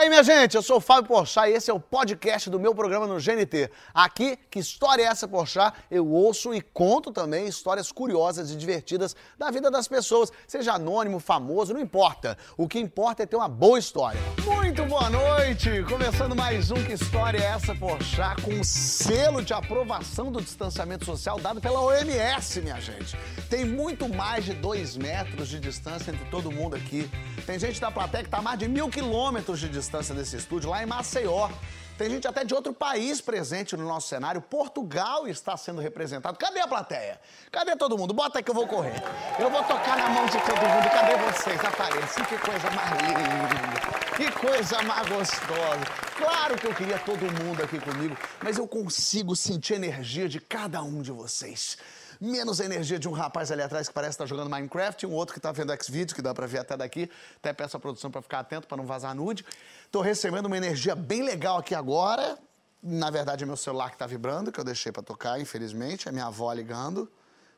aí, minha gente, eu sou o Fábio Porchat e esse é o podcast do meu programa no GNT. Aqui, que história é essa, Porchat? Eu ouço e conto também histórias curiosas e divertidas da vida das pessoas, seja anônimo, famoso, não importa. O que importa é ter uma boa história. Muito boa noite! Começando mais um Que História é essa, Porchat, com o selo de aprovação do distanciamento social dado pela OMS, minha gente. Tem muito mais de dois metros de distância entre todo mundo aqui. Tem gente da plateia que tá a mais de mil quilômetros de distância desse estúdio, lá em Maceió. Tem gente até de outro país presente no nosso cenário. Portugal está sendo representado. Cadê a plateia? Cadê todo mundo? Bota que eu vou correr. Eu vou tocar na mão de todo mundo. Cadê vocês? Apareçam. Que coisa mais linda. Que coisa mais gostosa. Claro que eu queria todo mundo aqui comigo, mas eu consigo sentir a energia de cada um de vocês menos a energia de um rapaz ali atrás que parece estar jogando Minecraft, um outro que está vendo X-Videos, que dá para ver até daqui. Até peço a produção para ficar atento, para não vazar nude. Estou recebendo uma energia bem legal aqui agora. Na verdade, é meu celular que está vibrando, que eu deixei para tocar, infelizmente. É minha avó ligando.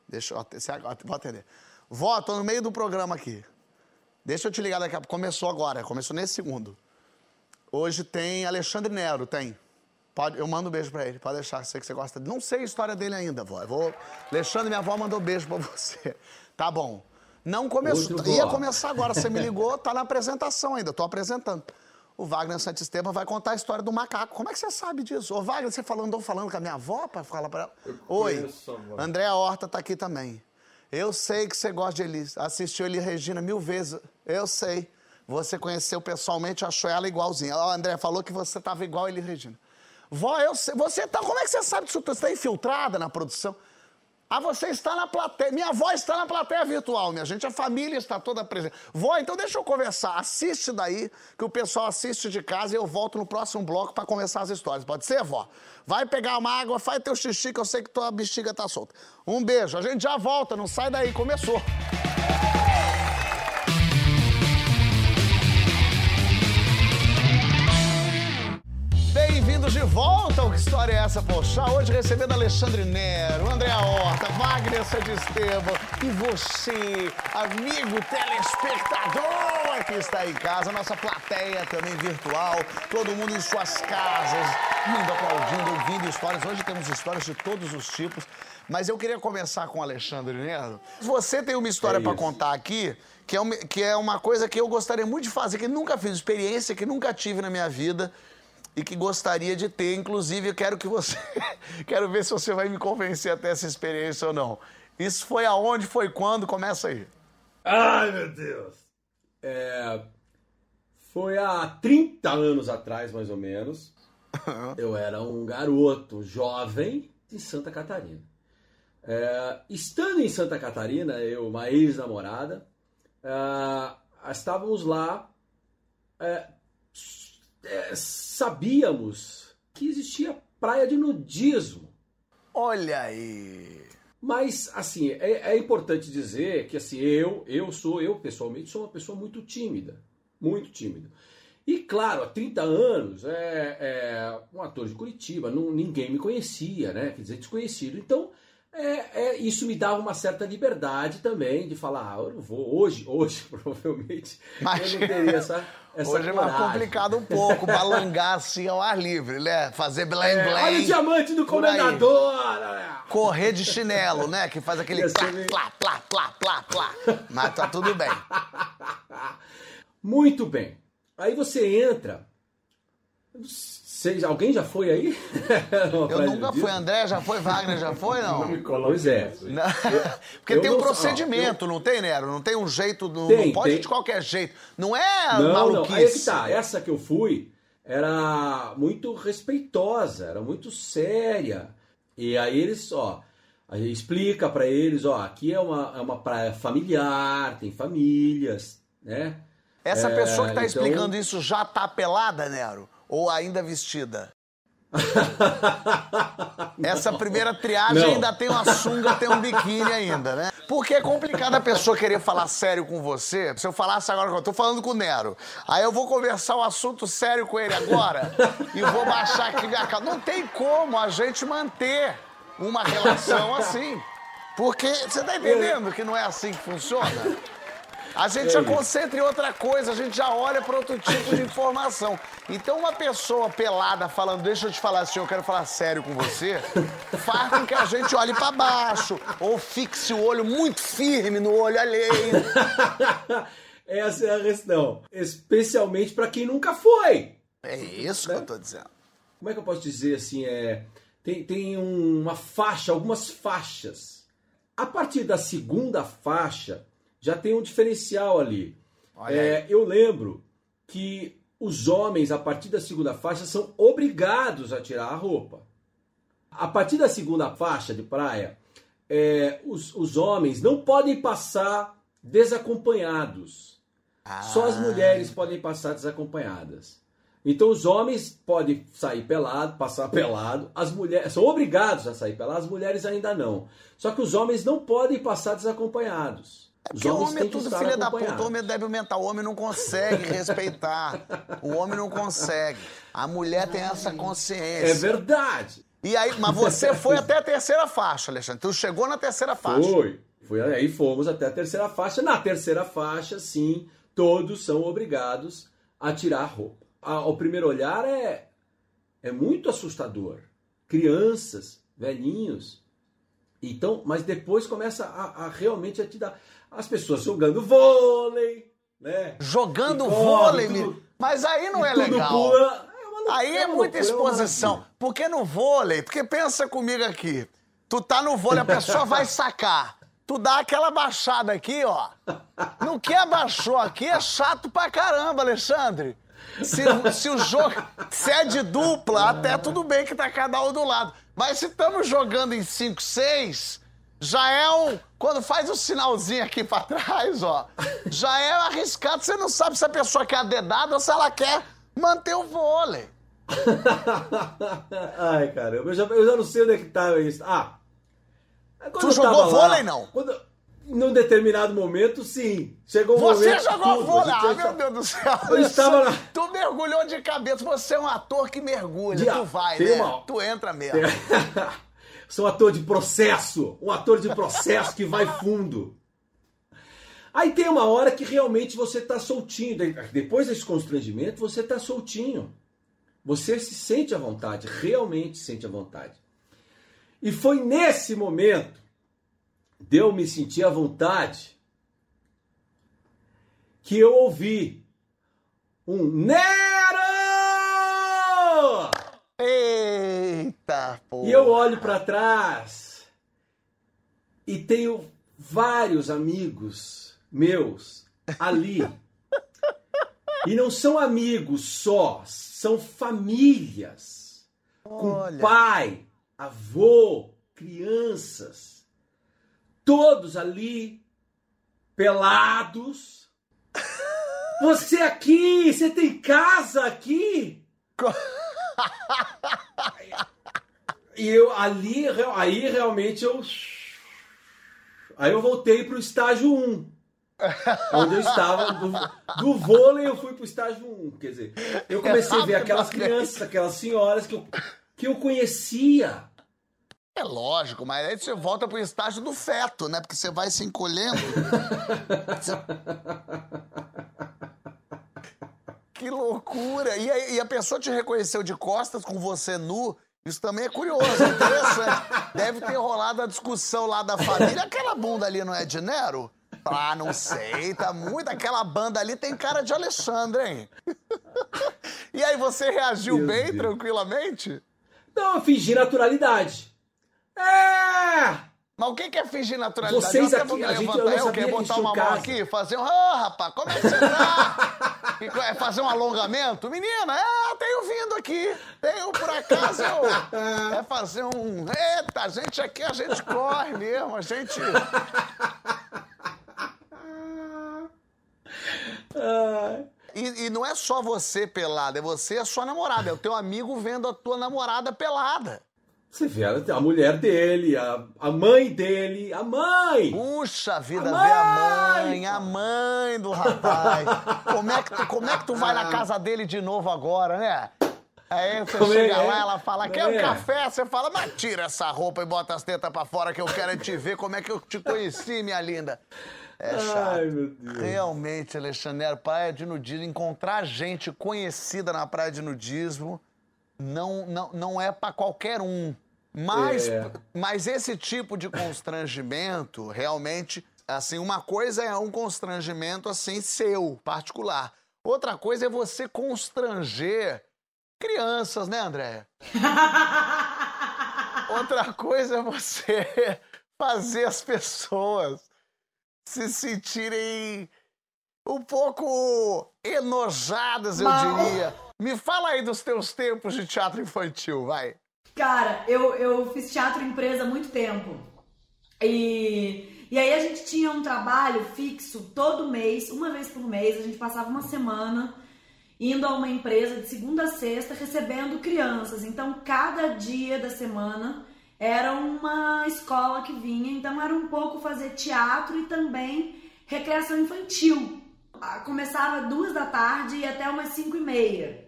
Deixa eu... Vou atender. Vó, tô no meio do programa aqui. Deixa eu te ligar daqui a pouco. Começou agora, começou nesse segundo. Hoje tem Alexandre Nero, tem. Pode, eu mando um beijo pra ele, pode deixar, sei que você gosta. Não sei a história dele ainda, vó. Eu vou... Alexandre, minha avó mandou beijo pra você. Tá bom. Não começou. Ia começar agora, você me ligou, tá na apresentação ainda, tô apresentando. O Wagner Santisteban vai contar a história do macaco. Como é que você sabe disso? Ô, Wagner, você falando, andou falando com a minha avó pra falar pra ela? Eu Oi, conheço, André Horta tá aqui também. Eu sei que você gosta de Elis. Assistiu Eli Regina mil vezes. Eu sei. Você conheceu pessoalmente, achou ela igualzinha. Ó, André falou que você tava igual a Eli Regina. Vó, eu você tá. Como é que você sabe disso? Você está infiltrada na produção? Ah, você está na plateia. Minha avó está na plateia virtual, minha gente. A família está toda presente. Vó, então deixa eu conversar. Assiste daí, que o pessoal assiste de casa e eu volto no próximo bloco para começar as histórias. Pode ser, vó? Vai pegar uma água, faz teu xixi, que eu sei que tua bexiga tá solta. Um beijo. A gente já volta, não sai daí. Começou. Bem-vindos de volta ao Que História é Essa, Poxa? Hoje recebendo Alexandre Nero, André Horta, Wagner Santisteban e você, amigo telespectador que está em casa, nossa plateia também virtual, todo mundo em suas casas, indo, aplaudindo, ouvindo histórias. Hoje temos histórias de todos os tipos, mas eu queria começar com o Alexandre Nero. Você tem uma história é para contar aqui que é, uma, que é uma coisa que eu gostaria muito de fazer, que nunca fiz, experiência que nunca tive na minha vida e que gostaria de ter. Inclusive, eu quero que você. quero ver se você vai me convencer até essa experiência ou não. Isso foi aonde, foi quando? Começa aí. Ai, meu Deus! É, foi há 30 anos atrás, mais ou menos. Eu era um garoto jovem de Santa Catarina. É, estando em Santa Catarina, eu, uma ex-namorada, é, estávamos lá é, sabíamos que existia praia de nudismo. Olha aí. Mas, assim, é, é, importante dizer que, assim, eu, eu sou, eu pessoalmente sou uma pessoa muito tímida. Muito tímida. E, claro, há 30 anos, é, é um ator de Curitiba, não, ninguém me conhecia, né? Quer dizer, desconhecido. Então, é, é, isso me dava uma certa liberdade também de falar, ah, eu não vou, hoje, hoje, provavelmente, Mas, eu não teria essa, essa Hoje é mais complicado um pouco, balangar assim ao ar livre, né? Fazer blém, é, blém. Olha o diamante do comendador! Correr de chinelo, né? Que faz aquele plá, plá, plá, plá, plá, plá. Mas tá tudo bem. Muito bem. Aí você entra alguém já foi aí? eu nunca fui. André já foi? Wagner já foi? Não. não me pois é. Não. Porque eu tem um procedimento, eu... não tem, Nero? Não tem um jeito, não, tem, não pode tem. de qualquer jeito. Não é não, maluquice. Não, aí é que tá. Essa que eu fui era muito respeitosa, era muito séria. E aí eles, ó, a gente explica para eles, ó, aqui é uma, é uma praia familiar, tem famílias, né? Essa é, pessoa que tá então... explicando isso já tá pelada, Nero? Ou ainda vestida? Essa primeira triagem não. ainda tem uma sunga, tem um biquíni ainda, né? Porque é complicado a pessoa querer falar sério com você. Se eu falasse agora, eu tô falando com o Nero. Aí eu vou conversar um assunto sério com ele agora e vou baixar aqui minha calça. Não tem como a gente manter uma relação assim. Porque você tá entendendo que não é assim que funciona? A gente já concentra em outra coisa, a gente já olha para outro tipo de informação. Então, uma pessoa pelada falando, deixa eu te falar assim, eu quero falar sério com você, faz com que a gente olhe para baixo, ou fixe o olho muito firme no olho alheio. Essa é a questão. Especialmente para quem nunca foi. É isso né? que eu tô dizendo. Como é que eu posso dizer assim? É, tem, tem uma faixa, algumas faixas. A partir da segunda faixa, já tem um diferencial ali. É, eu lembro que os homens, a partir da segunda faixa, são obrigados a tirar a roupa. A partir da segunda faixa de praia, é, os, os homens não podem passar desacompanhados. Ah. Só as mulheres podem passar desacompanhadas. Então os homens podem sair pelado, passar pelado, as mulheres são obrigados a sair pelado, as mulheres ainda não. Só que os homens não podem passar desacompanhados. É porque o homem é tudo filha da puta, o homem é débil mental, o homem não consegue respeitar. o homem não consegue. A mulher tem essa consciência. É verdade. E aí, mas você foi até a terceira faixa, Alexandre. Tu chegou na terceira faixa. Foi. Foi aí fomos até a terceira faixa. Na terceira faixa, sim, todos são obrigados a tirar a roupa ao primeiro olhar é, é muito assustador. Crianças, velhinhos. Então, mas depois começa a, a realmente a te dar. As pessoas jogando vôlei, né? Jogando vôlei, tudo, mas aí não é legal. Pula, é aí é, é muita exposição. Porque no vôlei, porque pensa comigo aqui. Tu tá no vôlei, a pessoa vai sacar. Tu dá aquela baixada aqui, ó. No que abaixou aqui é chato pra caramba, Alexandre. Se, se o jogo. Se é de dupla, até tudo bem que tá cada um do lado. Mas se estamos jogando em 5, 6, já é um. Quando faz o um sinalzinho aqui pra trás, ó, já é arriscado. Você não sabe se a pessoa quer a dedada ou se ela quer manter o vôlei. Ai, caramba, eu já, eu já não sei onde é que tá isso. Ah. Tu jogou vôlei, não? Quando, num determinado momento, sim. Chegou um você momento. Jogou vôlei? Ah, meu Deus do céu. Eu estava lá. Tu mergulhou de cabeça. Você é um ator que mergulha. De... Tu vai, né? Uma... Tu entra mesmo. Tem... Sou um ator de processo. Um ator de processo que vai fundo. Aí tem uma hora que realmente você está soltinho. Depois desse constrangimento, você está soltinho. Você se sente à vontade, realmente se sente à vontade. E foi nesse momento deu me sentir à vontade que eu ouvi um Nero! Eita, porra. E eu olho para trás e tenho vários amigos meus ali. e não são amigos só, são famílias. Olha. Com pai, avô, crianças todos ali, pelados. Você aqui, você tem casa aqui? e eu ali, aí realmente eu. Aí eu voltei pro estágio 1. Onde eu estava, do, do vôlei eu fui pro estágio 1. Quer dizer, eu comecei a ver aquelas crianças, aquelas senhoras que eu, que eu conhecia é lógico, mas aí você volta pro estágio do feto, né? Porque você vai se encolhendo. que loucura! E a, e a, pessoa te reconheceu de costas com você nu. Isso também é curioso, é interessante. Deve ter rolado a discussão lá da família. Aquela bunda ali não é de Nero? Ah, não sei, tá muito. Aquela banda ali tem cara de Alexandre, hein? e aí, você reagiu Meu bem, Deus. tranquilamente? Não, eu fingi naturalidade. É! Mas o que é fingir naturalidade? Vocês aqui, a gente, eu não sabia botar uma mão aqui, fazer um... Ah, oh, rapaz, como é que você tá? é fazer um alongamento? Menina, é, tenho vindo aqui. Tenho, por acaso, eu... É fazer um... Eita, a gente aqui, a gente corre mesmo, a gente... E, e, não é só você pelada, é você e a sua namorada. É o teu amigo vendo a tua namorada pelada. Você vê a, mulher dele, a, a mãe dele, a mãe! Puxa vida, a vê a mãe, a mãe do rapaz. como, é que tu, como é que tu vai na casa dele de novo agora, né? Aí você como chega é? lá, ela fala, quer um é? café? Você fala, mas tira essa roupa e bota as tetas pra fora que eu quero te ver como é que eu te conheci, minha linda. É chato. Ai, meu Deus. Realmente, Alexandre, praia de nudismo, encontrar gente conhecida na praia de nudismo não, não, não é para qualquer um. Mas, É. mas esse tipo de constrangimento, realmente, assim, uma coisa é um constrangimento assim seu, particular. Outra coisa é você constranger crianças, né, Andréia? Outra coisa é você fazer as pessoas se sentirem um pouco enojadas, eu Mal. diria. Me fala aí dos teus tempos de teatro infantil, vai. Cara, eu, eu fiz teatro empresa há muito tempo. E, e aí a gente tinha um trabalho fixo todo mês, uma vez por mês, a gente passava uma semana indo a uma empresa de segunda a sexta recebendo crianças. Então, cada dia da semana era uma escola que vinha, então era um pouco fazer teatro e também recreação infantil. Começava duas da tarde e até umas cinco e meia.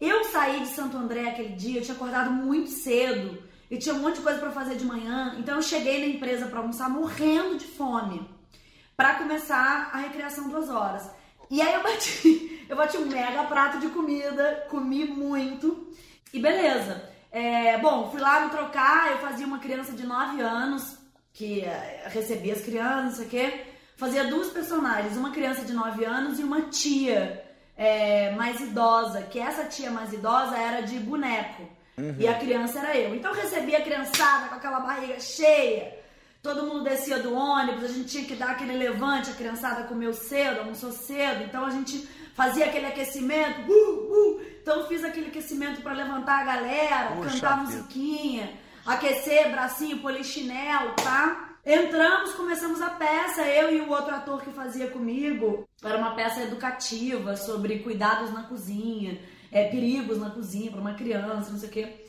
Eu saí de Santo André aquele dia, eu tinha acordado muito cedo e tinha um monte de coisa pra fazer de manhã, então eu cheguei na empresa pra almoçar morrendo de fome Pra começar a recreação duas horas. E aí eu bati, eu bati um mega prato de comida, comi muito e beleza. É, bom, fui lá me trocar, eu fazia uma criança de 9 anos que eh, recebia as crianças, não sei o quê. Fazia duas personagens, uma criança de 9 anos e uma tia é, mais idosa, que essa tia mais idosa era de boneco. E a criança era eu. Então eu recebia a criançada com aquela barriga cheia. Todo mundo descia do ônibus, a gente tinha que dar aquele levante, a criançada comeu cedo, almoçou cedo, então a gente fazia aquele aquecimento. Uh, uh. Então eu fiz aquele aquecimento para levantar a galera, Puxa cantar musiquinha, aquecer bracinho, polichinelo, tá? Entramos, começamos a peça, eu e o outro ator que fazia comigo. Era uma peça educativa sobre cuidados na cozinha, é, perigos na cozinha para uma criança, não sei o quê.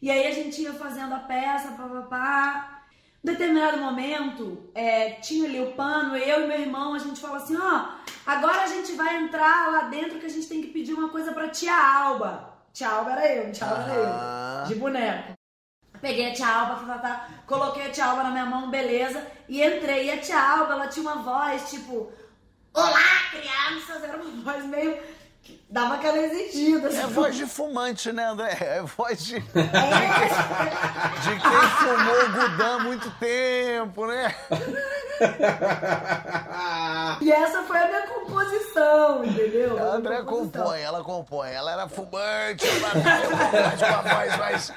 E aí a gente ia fazendo a peça, papapá. Em determinado momento, é, tinha ali o pano, eu e meu irmão, a gente fala assim, ó, agora a gente vai entrar lá dentro que a gente tem que pedir uma coisa pra tia Alba. Tia Alba era eu, tia Alba era Aham. eu, de boneco. Peguei a tia Alba, tá, tá, coloquei a tia Alba na minha mão, beleza, e entrei. E a tia Alba, ela tinha uma voz, tipo, Olá, crianças! Era uma voz meio... Dava aquela exigida. É assim. voz de fumante, né, André? É voz de, de, quem, de quem fumou Gudã há muito tempo, né? E essa foi a minha composição, entendeu? A André compõe, ela compõe. Ela era fumante, ela tinha uma voz, uma voz mais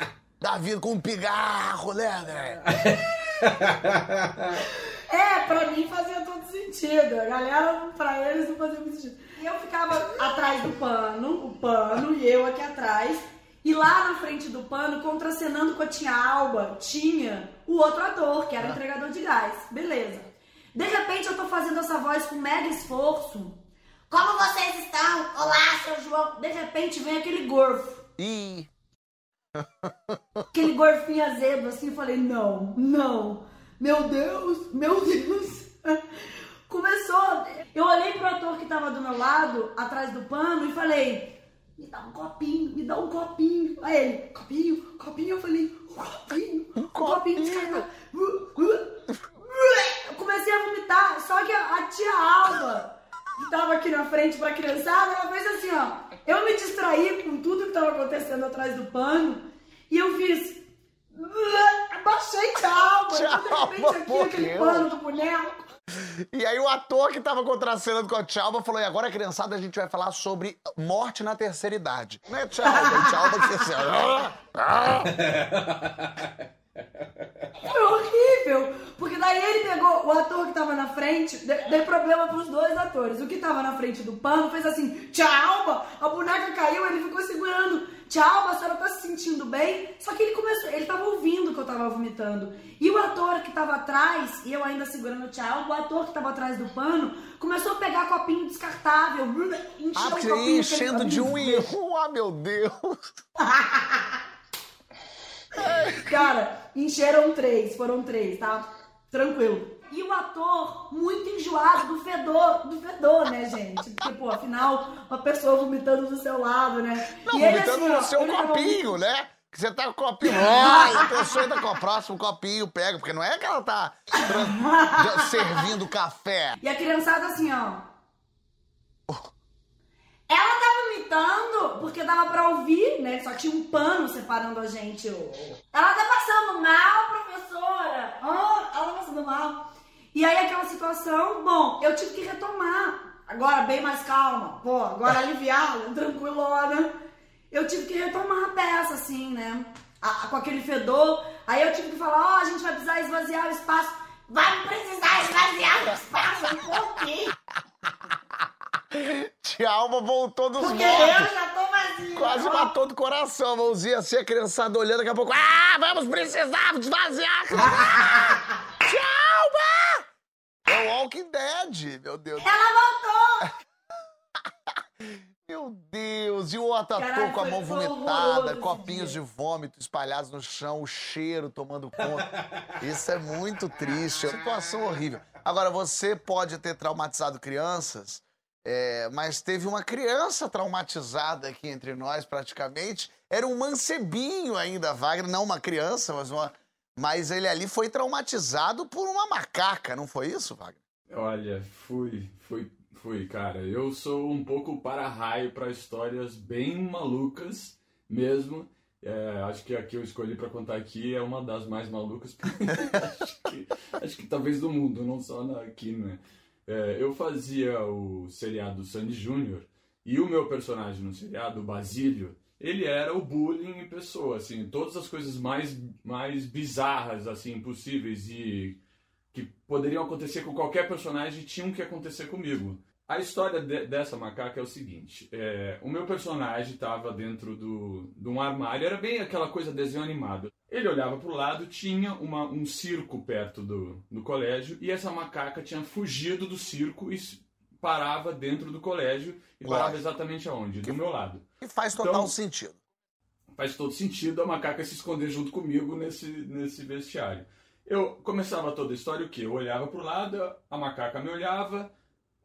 da vida com um pigarro, né, André? É, pra mim fazia todo sentido. A galera, pra eles, não fazia muito sentido. E eu ficava atrás do pano, o pano, e eu aqui atrás. E lá na frente do pano, contracenando com a tia Alba, tinha o outro ator, que era o entregador de gás. Beleza. De repente eu tô fazendo essa voz com mega esforço. Como vocês estão? Olá, seu João. De repente vem aquele gorfo. Ih, Aquele gorfinho azedo, assim, eu falei, não, não, meu Deus, meu Deus. Começou, eu olhei pro ator que tava do meu lado, atrás do pano, e falei, me dá um copinho, me dá um copinho. Aí ele, copinho, copinho, eu falei, um copinho, um copinho café. Eu comecei a vomitar, só que a, a tia Alba, que tava aqui na frente pra criançada, ela fez assim, ó. Eu me distraí com tudo que tava acontecendo atrás do pano e eu fiz. Abaixei Alba. Tia de repente aqui, aquele pano do boneco. E aí o ator que tava contracenando com a Tchalba falou, e agora, criançada, a gente vai falar sobre morte na terceira idade. Né, Tchalba? E Tchalba que assim, ah, ah. Foi horrível. Porque daí ele pegou o ator que tava na frente, de- deu problema pros dois atores. O que tava na frente do pano fez assim, Alba, a boneca caiu, ele ficou segurando. Alba, a senhora tá se sentindo bem? Só que ele começou, ele tava ouvindo que eu tava vomitando. E o ator que tava atrás, e eu ainda segurando o Alba, o ator que tava atrás do pano, começou a pegar copinho descartável, Ah, o copinho. enchendo de um em um. Ah, meu Deus. Cara, encheram três, foram três, tá? Tranquilo. E o ator muito enjoado do fedor, do fedor, né, gente? Porque, pô, afinal, uma pessoa vomitando do seu lado, né? Não, e ele, vomitando assim, ó, no seu ele tava copinho, né? Que você tá com o copinho. Olha, a pessoa ainda com o próximo copinho, pega, porque não é que ela tá servindo café. E a criançada assim, ó. Ela tava imitando, porque dava pra ouvir, né? Só tinha um pano separando a gente. Ela tá passando mal, professora! Oh, ela tá passando mal. E aí aquela situação, bom, eu tive que retomar. Agora bem mais calma, pô, agora aliviada, tranquilona. Eu tive que retomar a peça, assim, né? A, com aquele fedor. Aí eu tive que falar, ó, oh, a gente vai precisar esvaziar o espaço. Vai precisar esvaziar o espaço um pouquinho. Tia Alma voltou dos Porque mortos. eu já tô vazia. Quase matou do coração, a mãozinha assim, a criançada olhando, daqui a pouco. Ah, vamos precisar esvaziar! Tia Alma! É o Walking Dead, meu Deus. Ela voltou! Meu Deus, e o ator com a mão vomitada, copinhos de vômito espalhados no chão, o cheiro tomando conta. Isso é muito triste, é uma situação horrível. Agora, você pode ter traumatizado crianças, é, mas teve uma criança traumatizada aqui entre nós, praticamente. Era um mancebinho ainda, Wagner, não uma criança, mas uma. Mas ele ali foi traumatizado por uma macaca, não foi isso, Wagner? Olha, fui, fui Fui, cara. Eu sou um pouco para-raio para histórias bem malucas mesmo. É, acho que a que eu escolhi para contar aqui é uma das mais malucas, acho, que, acho que talvez do mundo, não só aqui, né? É, eu fazia o seriado Sandy Júnior e o meu personagem no seriado, o Basílio, ele era o bullying em pessoa, assim, todas as coisas mais, mais bizarras, assim, possíveis e que poderiam acontecer com qualquer personagem tinham que acontecer comigo. A história de, dessa macaca é o seguinte: é, o meu personagem estava dentro do, de um armário, era bem aquela coisa desenho animado. Ele olhava para o lado, tinha uma, um circo perto do, do colégio e essa macaca tinha fugido do circo e parava dentro do colégio e parava exatamente aonde? Do meu lado. E faz total então, sentido. Faz todo sentido a macaca se esconder junto comigo nesse, nesse vestiário. Eu começava toda a história o quê? Eu olhava para o lado, a macaca me olhava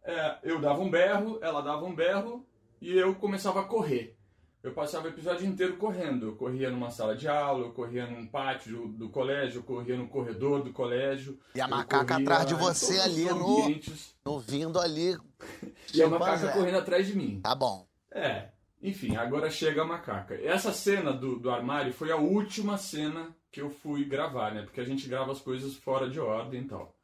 é, eu dava um berro, ela dava um berro e eu começava a correr. Eu passava o episódio inteiro correndo. Eu corria numa sala de aula, eu corria num pátio do, do colégio, eu corria no corredor do colégio. E a macaca atrás de você ali no, no vindo ali. e a macaca correndo atrás de mim. Tá bom. É. Enfim, agora chega a macaca. Essa cena do, do armário foi a última cena que eu fui gravar, né? Porque a gente grava as coisas fora de ordem e tal.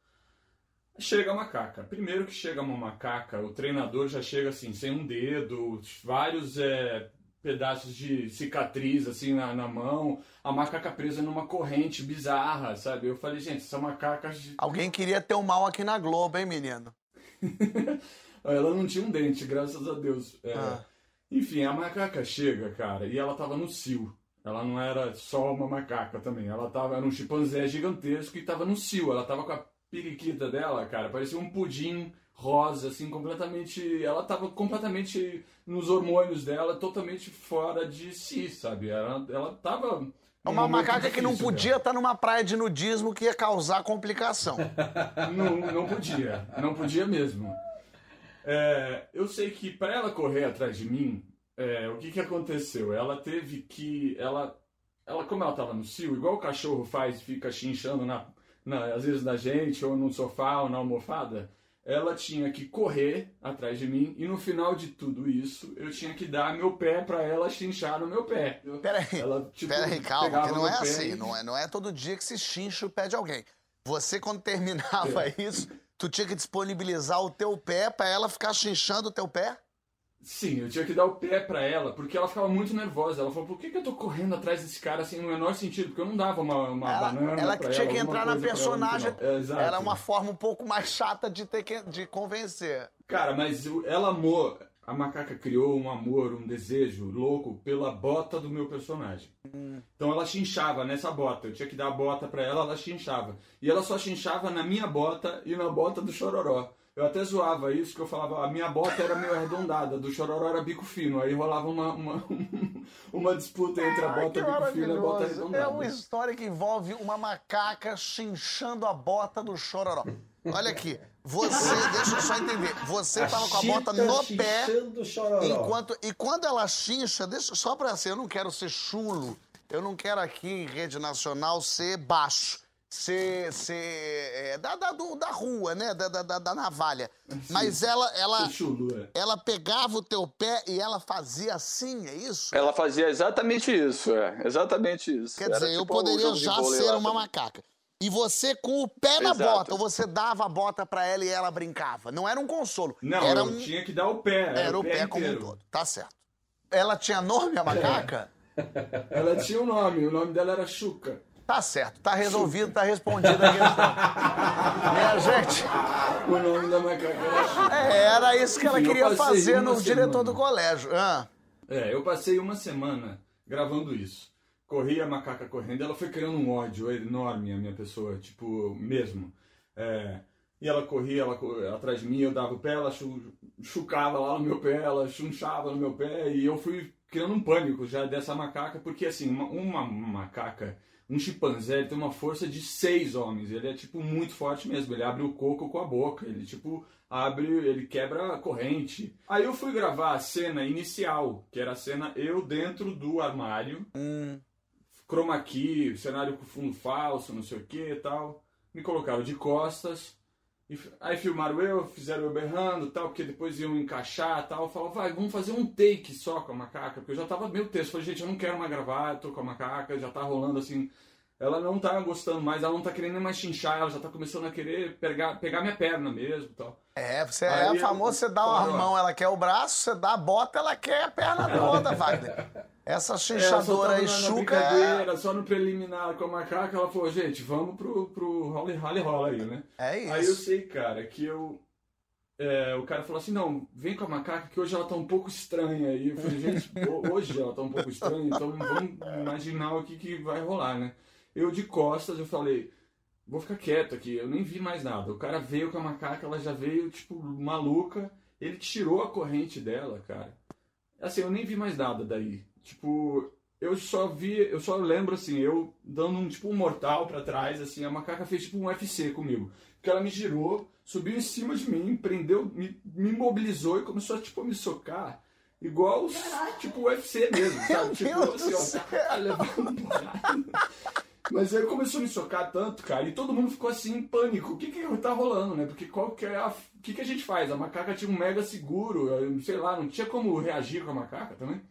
Chega a macaca. Primeiro que chega uma macaca, o treinador já chega assim, sem um dedo, vários é, pedaços de cicatriz assim na, na, mão, a macaca presa numa corrente bizarra, sabe? Eu falei, gente, essa macaca. Alguém queria ter um mal aqui na Globo, hein, menino? ela não tinha um dente, graças a Deus. É, ah. Enfim, a macaca chega, cara, e ela tava no cio. Ela não era só uma macaca também. Ela tava, era um chimpanzé gigantesco e tava no cio. Ela tava com a periquita dela, cara, parecia um pudim rosa, assim, completamente. Ela tava completamente nos hormônios dela, totalmente fora de si, sabe? Ela, ela tava. É uma macaca que não podia estar tá numa praia de nudismo que ia causar complicação. não, não podia, não podia mesmo. É, eu sei que para ela correr atrás de mim, é, o que, que aconteceu? Ela teve que. Ela, ela como ela estava no cio, igual o cachorro faz, fica chinchando na, na, às vezes na gente, ou no sofá, ou na almofada, ela tinha que correr atrás de mim e no final de tudo isso eu tinha que dar meu pé para ela chinchar no meu pé. Peraí, ela, tipo, peraí, calma, que não é assim, e... não, é, não é todo dia que se chincha o pé de alguém. Você, quando terminava é. isso, tu tinha que disponibilizar o teu pé para ela ficar chinchando o teu pé? Sim, eu tinha que dar o pé para ela, porque ela ficava muito nervosa. Ela falou, por que, que eu tô correndo atrás desse cara assim no menor sentido? Porque eu não dava uma, uma ela, banana. Ela que tinha ela, que entrar na personagem. É, era uma forma um pouco mais chata de ter que de convencer. Cara, mas ela amou. A macaca criou um amor, um desejo louco pela bota do meu personagem. Hum. Então ela chinchava nessa bota. Eu tinha que dar a bota para ela, ela chinchava. E ela só chinchava na minha bota e na bota do chororó. Eu até zoava isso, que eu falava, a minha bota era meio arredondada, do chororó era bico fino. Aí rolava uma, uma, uma disputa entre a bota bico fino e a bota arredondada. É uma história que envolve uma macaca chinchando a bota do chororó. Olha aqui, você, deixa eu só entender, você a tava com a bota no pé, enquanto, e quando ela chincha, deixa, só pra ser, eu não quero ser chulo, eu não quero aqui em rede nacional ser baixo, ser, ser é, da, da, do- da rua, né? Da, da, da- da navalha. Mas ela, ela, Chuchu, é. ela pegava o teu pé e ela fazia assim, é isso? Ela fazia exatamente isso, é. Exatamente isso. Quer Era dizer, eu tipo um poderia já ser uma também. macaca. E você com o pé na Exato. bota, ou você dava a bota pra ela e ela brincava. Não era um consolo. Não, era eu um, tinha que dar o pé. Era, era o pé, como um todo. Tá certo. Ela tinha nome, a macaca? Ela tinha um nome, o nome dela era Chuca. Tá certo, tá resolvido, tá respondida a questão. Minha gente, O nome da macaca era é, era isso que ela Enfim, queria fazer no diretor semana. do colégio. Ah, É, eu passei uma semana gravando isso. Corri a macaca correndo, ela foi criando um ódio enorme, a minha pessoa, tipo, mesmo. É, e ela corria ela, atrás de mim, eu dava o pé, ela chu, chucava lá no meu pé, ela chunchava no meu pé, e eu fui criando um pânico já dessa macaca, porque assim, uma, uma macaca, um chimpanzé, ele tem uma força de seis homens, ele é tipo muito forte mesmo, ele abre o coco com a boca, ele tipo abre, ele quebra a corrente. Aí eu fui gravar a cena inicial, que era a cena eu dentro do armário, hum, chroma key, cenário com fundo falso, não sei o que e tal. Me colocaram de costas. E aí filmaram eu, fizeram eu berrando tal, porque depois iam encaixar tal. Falaram, vai, vamos fazer um take só com a macaca, porque eu já tava meio texto. Falei, gente, eu não quero mais gravar, eu tô com a macaca, já tá rolando assim. Ela não tá gostando mais, ela não tá querendo nem mais chinchar, ela já tá começando a querer pegar, pegar minha perna mesmo tal. é, você Aí é eu- famoso, você dá uma mão, ela quer o braço, você dá a bota, ela quer a perna toda, Wagner. Essa É, chinchadora aí, chuca, é... só no preliminar com a macaca, ela falou, gente, vamos pro, pro rally, rally rola aí, né? é isso. Aí eu sei, cara, que eu. é, o cara falou assim: não, vem com a macaca que hoje ela tá um pouco estranha. E eu falei: gente, ho- hoje ela tá um pouco estranha, então vamos imaginar o que, que vai rolar, né? Eu de costas, eu falei: vou ficar quieto aqui, eu nem vi mais nada. O cara veio com a macaca, ela já veio, tipo, maluca. Ele tirou a corrente dela, cara. Assim, eu nem vi mais nada daí. Tipo, eu só vi, eu só lembro assim, eu dando um tipo um mortal pra trás, assim, a macaca fez tipo um UFC comigo. Porque ela me girou, subiu em cima de mim, prendeu, me, me imobilizou e começou tipo, a me socar. Igual, os- tipo, UFC mesmo, sabe? tipo, Deus do ó. Mas aí começou a me socar tanto, cara, e todo mundo ficou assim em pânico. O que que tá rolando, né? Porque qual que é a... O que que a gente faz? A macaca tinha um mega seguro, eu sei lá, não tinha como reagir com a macaca também.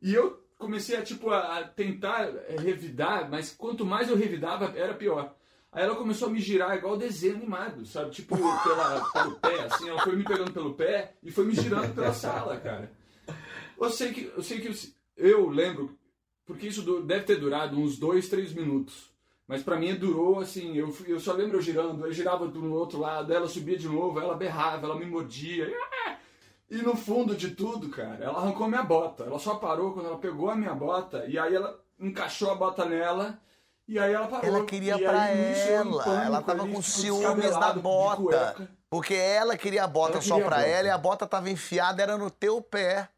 E eu comecei a, tipo, a tentar eh, revidar, mas quanto mais eu revidava, era pior. Aí ela começou a me girar igual desenho animado, sabe? Tipo, pela, pelo pé, assim, ela foi me pegando pelo pé e foi me girando pela sala, cara. Eu sei que eu, sei que eu lembro, porque isso deve ter durado uns dois, três minutos. Mas pra mim durou assim, eu, eu só lembro eu girando, eu girava do outro lado, ela subia de novo, ela berrava, ela me mordia. E no fundo de tudo, cara, ela arrancou minha bota. Ela só parou quando ela pegou a minha bota e aí ela encaixou a bota nela e aí ela parou. Ela queria em ela. pânico Ela tava ali, com tipo, ciúmes da bota. Porque ela queria a bota Ela só queria a pra bota. ela e a bota tava enfiada, era no teu pé.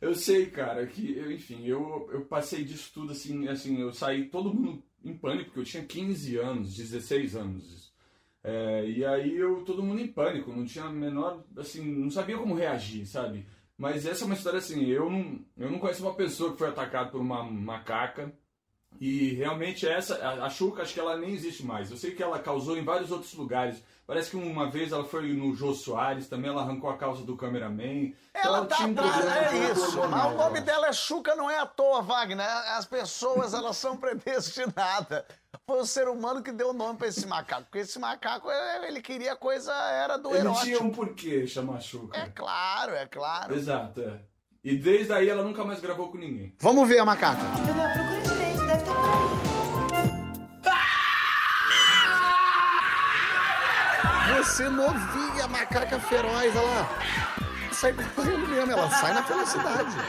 Eu sei, cara, que, eu, enfim, eu, eu passei disso tudo assim, assim, eu saí todo mundo em pânico, porque eu tinha 15 anos, 16 anos. É, e aí eu, todo mundo em pânico, não tinha a menor, assim, não sabia como reagir, sabe? Mas essa é uma história assim, eu não, eu não conheço uma pessoa que foi atacada por uma macaca, e realmente essa, a, a Xuca, acho que ela nem existe mais. Eu sei que ela causou em vários outros lugares. Parece que uma vez ela foi no Jô Soares, também ela arrancou a calça do cameraman. Então Ela tá tinha um atrás, é isso. Mas o nome dela é Chuca, não é à toa, Wagner. As pessoas, elas são predestinadas. Foi o ser humano que deu o nome pra esse macaco. Porque esse macaco, é, ele queria coisa, era do Ele erótico. tinha um porquê chamar Xuca. É claro, é claro. Exato, é. E desde aí ela nunca mais gravou com ninguém. Vamos ver a macaca. Procura direito, deve estar por aí. Você novinha, macaca feroz, olha lá. Sai correndo mesmo, ela sai na velocidade.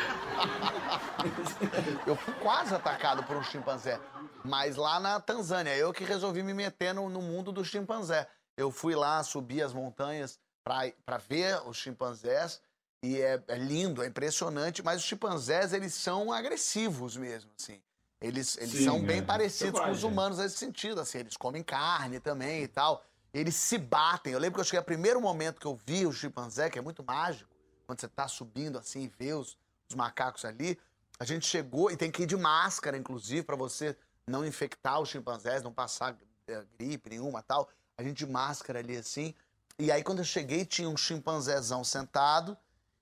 Eu fui quase atacado por um chimpanzé, mas lá na Tanzânia, eu que resolvi me meter no, no mundo do chimpanzé. Eu fui lá, subi as montanhas pra ver os chimpanzés e é, é lindo, é impressionante, mas os chimpanzés, eles são agressivos mesmo, assim. Eles, eles Sim, são bem é. parecidos com os humanos nesse sentido, assim, eles comem carne também e tal. Eles se batem. Eu lembro que eu cheguei ao primeiro momento que eu vi o chimpanzé, que é muito mágico, quando você tá subindo assim e vê os, os macacos ali. A gente chegou e tem que ir de máscara, inclusive, para você não infectar os chimpanzés, não passar é, gripe nenhuma tal. A gente de máscara ali assim. E aí, quando eu cheguei, tinha um chimpanzézão sentado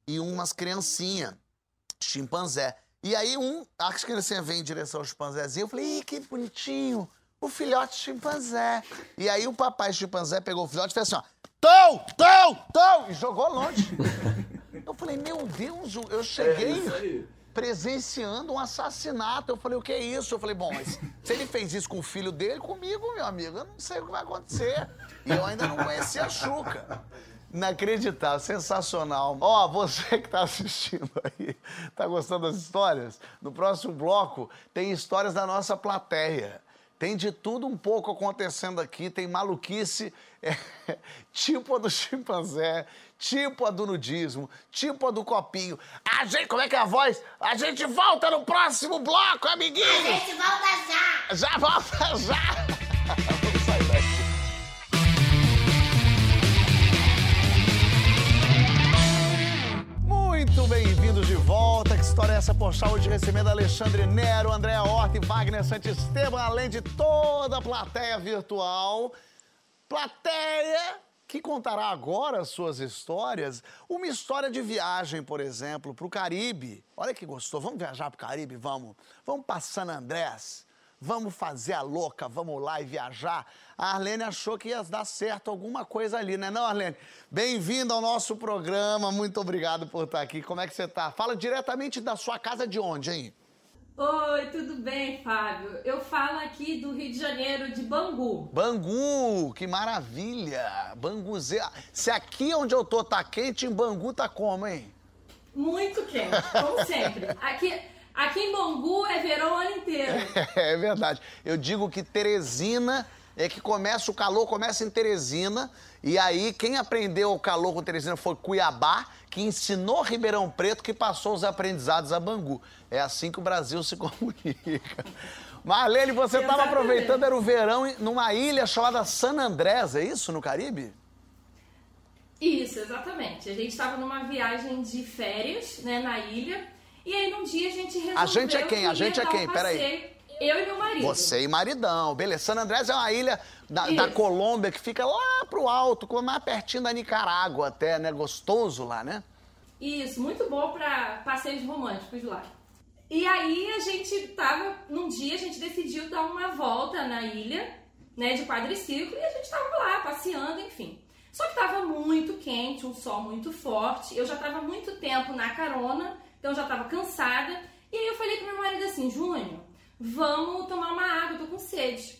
e umas criancinhas, chimpanzé. E aí, um, as criancinhas vêm em direção ao chimpanzézinho. Eu falei, Ih, que bonitinho, o filhote chimpanzé. E aí, o papai chimpanzé pegou o filhote e fez assim: ó, Tom, Tom, Tom! E jogou longe. Eu falei, meu Deus, eu cheguei. É presenciando um assassinato. Eu falei, o que é isso? Eu falei, bom, mas se ele fez isso com o filho dele, comigo, meu amigo, eu não sei o que vai acontecer. E eu ainda não conhecia a Xuca. Inacreditável, sensacional. Ó, oh, você que tá assistindo aí, tá gostando das histórias? No próximo bloco tem histórias da nossa plateia. Tem de tudo um pouco acontecendo aqui, tem maluquice, é, tipo a do chimpanzé, tipo a do nudismo, tipo a do copinho. A gente, como é que é a voz? A gente volta no próximo bloco, amiguinho! A gente volta já! Já volta já! história é essa, poxa? Hoje recebendo Alexandre Nero, Andréa Horta e Wagner Santisteban, além de toda a plateia virtual. Plateia que contará agora suas histórias. Uma história de viagem, por exemplo, para o Caribe. Olha que gostou. Vamos viajar para o Caribe? Vamos. Vamos para San Andrés. Vamos fazer a louca, vamos lá e viajar. A Arlene achou que ia dar certo alguma coisa ali, né não, Arlene? Bem-vindo ao nosso programa, muito obrigado por estar aqui. Como é que você está? Fala diretamente da sua casa de onde, hein? Oi, tudo bem, Fábio? Eu falo aqui do Rio de Janeiro, de Bangu. Bangu, que maravilha! Banguzeira. Se aqui onde eu tô tá quente, em Bangu tá como, hein? Muito quente, como sempre. Aqui, aqui em Bangu é verão o ano inteiro. É, é verdade. Eu digo que Teresina é que começa, o calor começa em Teresina, e aí quem aprendeu o calor com Teresina foi Cuiabá, que ensinou Ribeirão Preto, que passou os aprendizados a Bangu. É assim que o Brasil se comunica. Marlene, você estava aproveitando, era o verão, numa ilha chamada San Andrés, é isso, no Caribe? Isso, exatamente. A gente estava numa viagem de férias, né, na ilha, e aí num dia a gente resolveu... A gente é quem? A gente é quem? Um Peraí. Eu e meu marido. Você e maridão. Beleza. San Andrés é uma ilha da, da, Colômbia que fica lá pro alto, mais pertinho da Nicarágua até, né? Gostoso lá, né? Isso, muito bom para passeios românticos lá. E aí a gente tava, num dia a gente decidiu dar uma volta na ilha, né, de quadriciclo, e a gente tava lá passeando, enfim. Só que tava muito quente, um sol muito forte. Eu já tava muito tempo na carona, então já tava cansada. E aí eu falei pro meu marido assim, Júnior, vamos tomar uma água, eu tô com sede.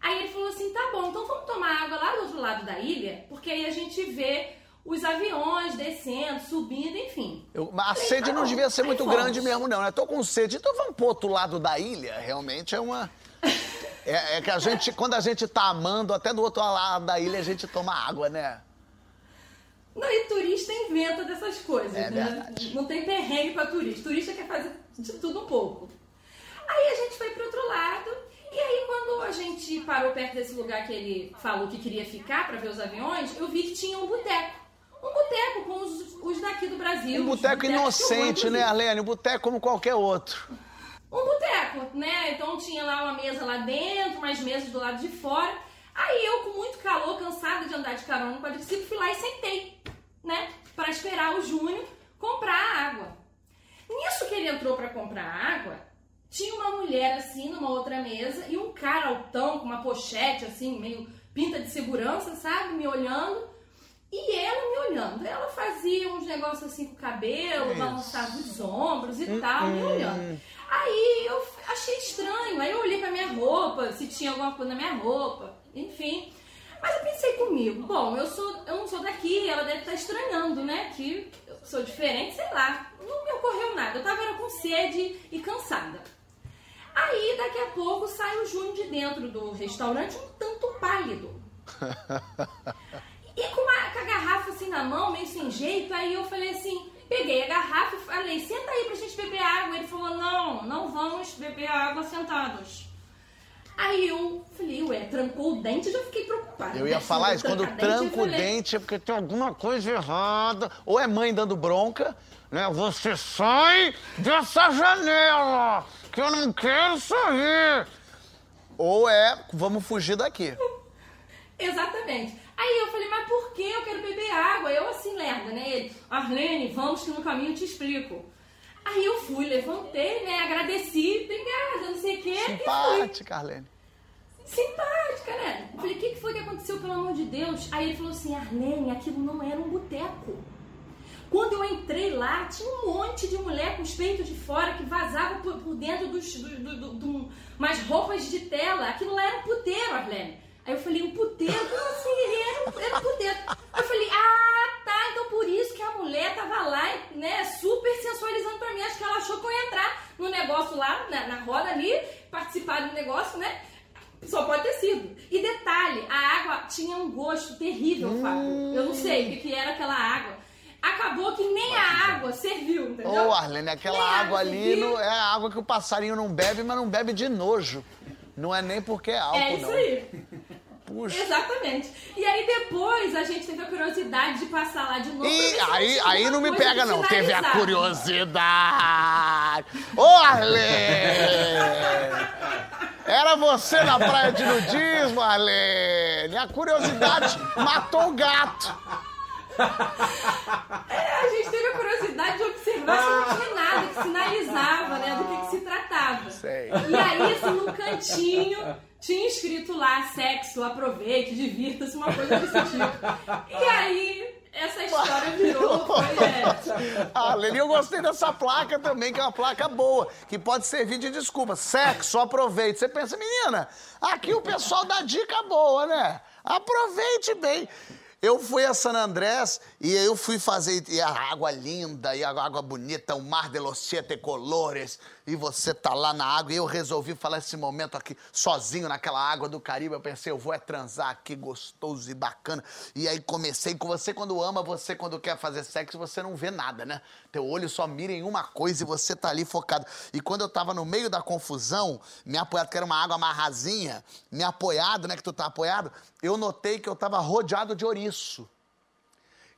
Aí ele falou assim, tá bom, então vamos tomar água lá do outro lado da ilha, porque aí a gente vê os aviões descendo, subindo, enfim. Eu, a Falei, sede tá não bom. devia ser muito grande mesmo, não, né? Tô com sede, então vamos pro outro lado da ilha, realmente é uma... É, é, que a gente, quando a gente tá amando, até do outro lado da ilha a gente toma água, né? Não, e turista inventa dessas coisas, é né? Verdade. Não tem perrengue pra turista. Turista quer fazer de tudo um pouco. Aí a gente foi pro outro lado, e aí quando a gente parou perto desse lugar que ele falou que queria ficar para ver os aviões, eu vi que tinha um boteco. Um boteco como os, os, daqui do Brasil. Um boteco inocente, né, Arlene? Um boteco como qualquer outro. Um boteco, né? Então tinha lá uma mesa lá dentro, mais mesas do lado de fora. Aí eu, com muito calor, cansada de andar de carona no quadriciclo, fui lá e sentei, né? Para esperar o Júnior comprar água. Nisso que ele entrou para comprar água, tinha uma mulher assim numa outra mesa e um cara altão com uma pochete assim, meio pinta de segurança, sabe? Me olhando. E ela me olhando. Ela fazia uns negócios assim com o cabelo, balançava os ombros e hum, tal, me hum. olhando. Aí eu achei estranho. Aí eu olhei pra minha roupa, se tinha alguma coisa na minha roupa, enfim. Mas eu pensei comigo, bom, eu sou, eu não sou daqui, ela deve estar estranhando, né? Que eu sou diferente, sei lá. Não me ocorreu nada. Eu tava com sede e cansada. Aí, daqui a pouco, sai o Júnior de dentro do restaurante um tanto pálido. e com, uma, com a garrafa assim na mão, meio sem jeito, aí eu falei assim, peguei a garrafa e falei, senta aí pra gente beber água. Ele falou, não, não vamos beber água sentados. Aí eu falei, ué, trancou o dente, já fiquei preocupada. Eu ia né? falar isso, quando eu o falei, dente é porque tem alguma coisa errada. Ou é mãe dando bronca, né? Você sai dessa janela, que eu não quero sair. Ou é, vamos fugir daqui. Exatamente. Aí eu falei, mas por que eu quero beber água? Eu assim, lerda, né? Ele, Arlene, vamos que no caminho eu te explico. Aí eu fui, levantei, né? Agradeci, obrigada, não sei o quê. Simpática, Arlene. Simpática, né? Eu falei, o que, que foi que aconteceu, pelo amor de Deus? Aí ele falou assim, Arlene, aquilo não era um boteco. Quando eu entrei lá, tinha um monte de mulher com os peitos de fora que vazava por, por dentro dos, do, do, do, umas roupas de tela. Aquilo lá era um puteiro, Arlene. Aí eu falei, um puteiro? Como assim? Era um, era um puteiro. Eu falei, ah, tá, então por isso que a mulher tava lá, né, super sensualizando pra mim. Acho que ela achou que eu ia entrar no negócio lá, na, na roda ali, participar do negócio, né? Só pode ter sido. E detalhe, a água tinha um gosto terrível, Fábio. Eu não sei o que, que era aquela água. Acabou que nem a água serviu, Arlene, aquela a água ali não- é a água que o passarinho não bebe, mas não bebe de nojo. Não é nem porque é álcool, É isso não. aí. Puxa. Exatamente. E aí depois a gente teve a curiosidade de passar lá de novo. E aí, aí não me pega, não. Teve a curiosidade. Ô, Arlene! Era você na praia de nudismo, Arlene. A curiosidade matou o gato. É, a gente teve a curiosidade de observar se não tinha nada que sinalizava, né, do que, que se tratava. Sei. E aí, assim, no cantinho, tinha escrito lá, sexo, aproveite, divirta-se, uma coisa desse tipo. E aí, essa história virou, foi, é, Arlene, eu gostei dessa placa também, que é uma placa boa, que pode servir de desculpa. Sexo, aproveite. Você pensa, menina, aqui o pessoal dá dica boa, né? Aproveite bem. Eu fui a San Andrés e eu fui fazer e a água linda, e a água bonita, o mar de los siete colores, e você tá lá na água, e eu resolvi falar esse momento aqui sozinho naquela água do Caribe. Eu pensei, eu vou é transar aqui gostoso e bacana. E aí comecei com você quando ama, você quando quer fazer sexo, você não vê nada, né? Teu olho só mira em uma coisa e você tá ali focado. E quando eu tava no meio da confusão, me apoiado, que era uma água marrazinha, me apoiado, né, que tu tá apoiado, eu notei que eu tava rodeado de ouriço.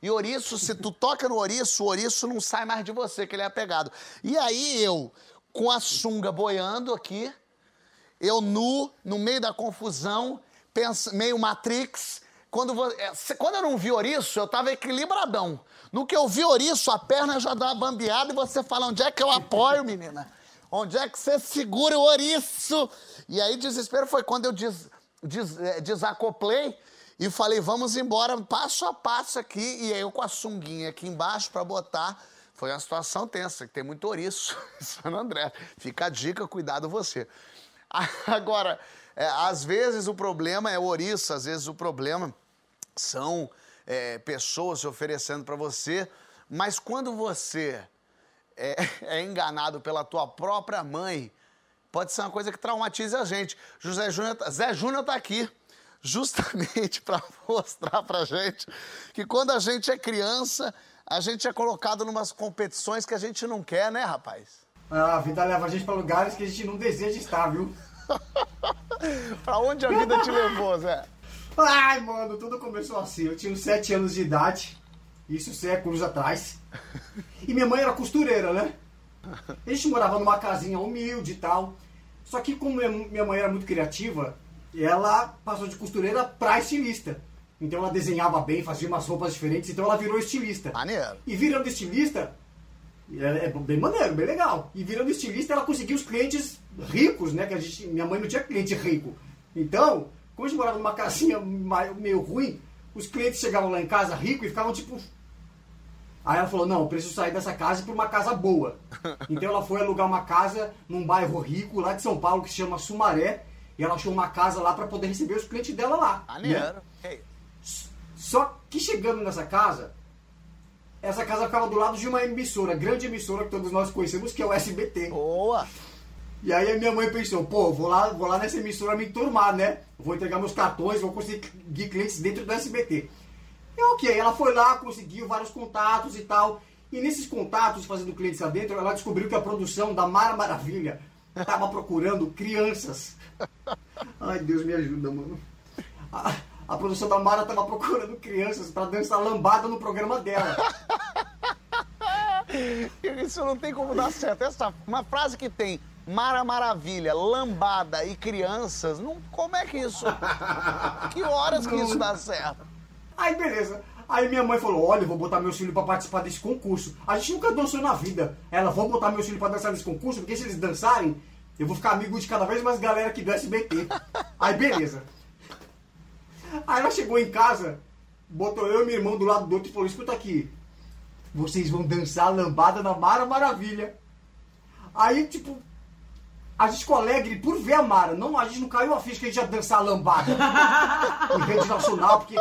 E ouriço, se tu toca no ouriço, o ouriço não sai mais de você, que ele é apegado. E aí eu, com a sunga boiando aqui, eu nu, no meio da confusão, pensa, meio Matrix. Quando, é, quando eu não vi ouriço, eu tava equilibradão. No que eu vi ouriço, a perna já dá uma bambeada e você fala, onde é que eu apoio, menina? Onde é que você segura o ouriço? E aí, desespero foi quando eu des, des, é, desacoplei e falei, vamos embora, passo a passo aqui. E aí eu com a sunguinha aqui embaixo pra botar. Foi uma situação tensa, que tem muito ouriço em André. Fica a dica, cuidado você. Agora, é, às vezes o problema é o ouriço, às vezes o problema são é, pessoas se oferecendo para você, mas quando você é, é enganado pela tua própria mãe, pode ser uma coisa que traumatize a gente. José Júnior, tá- Zé Júnior tá aqui justamente para mostrar pra gente que quando a gente é criança, a gente é colocado numas competições que a gente não quer, né, rapaz? A vida leva a gente pra lugares que a gente não deseja estar, viu? Pra onde a vida te levou, Zé? Ai, mano, tudo começou assim. Eu tinha uns 7 anos de idade, isso séculos atrás. E minha mãe era costureira, né? A gente morava numa casinha humilde e tal. Só que como minha mãe era muito criativa, ela passou de costureira pra estilista. Então ela desenhava bem, fazia umas roupas diferentes, então ela virou estilista. Maneiro. E virando estilista, é, é bem maneiro, bem legal. E virando estilista, ela conseguiu os clientes ricos, né? Que a gente, minha mãe não tinha cliente rico. Então, como a gente morava numa casinha meio ruim, os clientes chegavam lá em casa rico e ficavam tipo. Aí ela falou: Não, eu preciso sair dessa casa pra uma casa boa. Então ela foi alugar uma casa num bairro rico lá de São Paulo que se chama Sumaré. E ela achou uma casa lá para poder receber os clientes dela lá. né? Maneiro. Ei, Só que chegando nessa casa, essa casa ficava do lado de uma emissora, grande emissora que todos nós conhecemos, que é o SBT. Boa. E aí a minha mãe pensou, pô, vou lá, vou lá nessa emissora me turmar, né? Vou entregar meus cartões, vou conseguir clientes dentro do SBT. E ok, ela foi lá, conseguiu vários contatos e tal. E nesses contatos, fazendo clientes lá dentro, ela descobriu que a produção da Mara Maravilha estava procurando crianças. Ai, Deus me ajuda, mano. A, a produção da Mara tava procurando crianças pra dançar lambada no programa dela. Isso não tem como dar certo. Essa, uma frase que tem Mara Maravilha, lambada e crianças, não, como é que isso. Que horas que isso dá certo? Aí, beleza. Aí minha mãe falou: Olha, vou botar meus filhos pra participar desse concurso. A gente nunca dançou na vida. Ela, vou botar meus filhos pra dançar nesse concurso, porque se eles dançarem, eu vou ficar amigo de cada vez mais galera aqui do SBT. Aí, beleza. Aí ela chegou em casa, botou eu e meu irmão do lado do outro e falou: Escuta aqui, vocês vão dançar lambada na Mara Maravilha. Aí, tipo, a gente ficou alegre por ver a Mara. Não, a gente não caiu a ficha que a gente ia dançar lambada em rede nacional, porque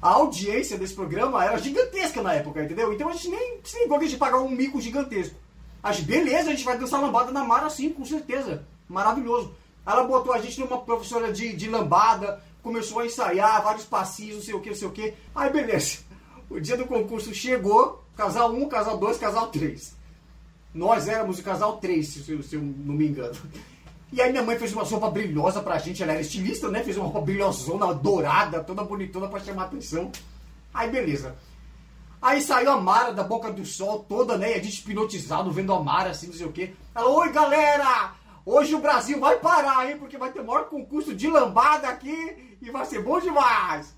a audiência desse programa era gigantesca na época, entendeu? Então a gente nem se ligou que a gente pagava um mico gigantesco. A gente, beleza, a gente vai dançar lambada na Mara sim, com certeza. Maravilhoso. Ela botou a gente numa professora de, de lambada, começou a ensaiar vários passinhos, não sei o que, não sei o que. Aí beleza. O dia do concurso chegou, casal 1, casal 2, casal 3. Nós éramos o casal 3, se, eu- se eu não me engano. E aí minha mãe fez uma roupa brilhosa pra gente, ela era estilista, né? Fez uma roupa brilhosona, dourada, toda bonitona pra chamar atenção. Aí beleza. Aí saiu a Mara da boca do sol toda, né? E a gente hipnotizado, vendo a Mara assim, não sei o quê. Ela, oi galera! Hoje o Brasil vai parar, hein? Porque vai ter o maior concurso de lambada aqui e vai ser bom demais.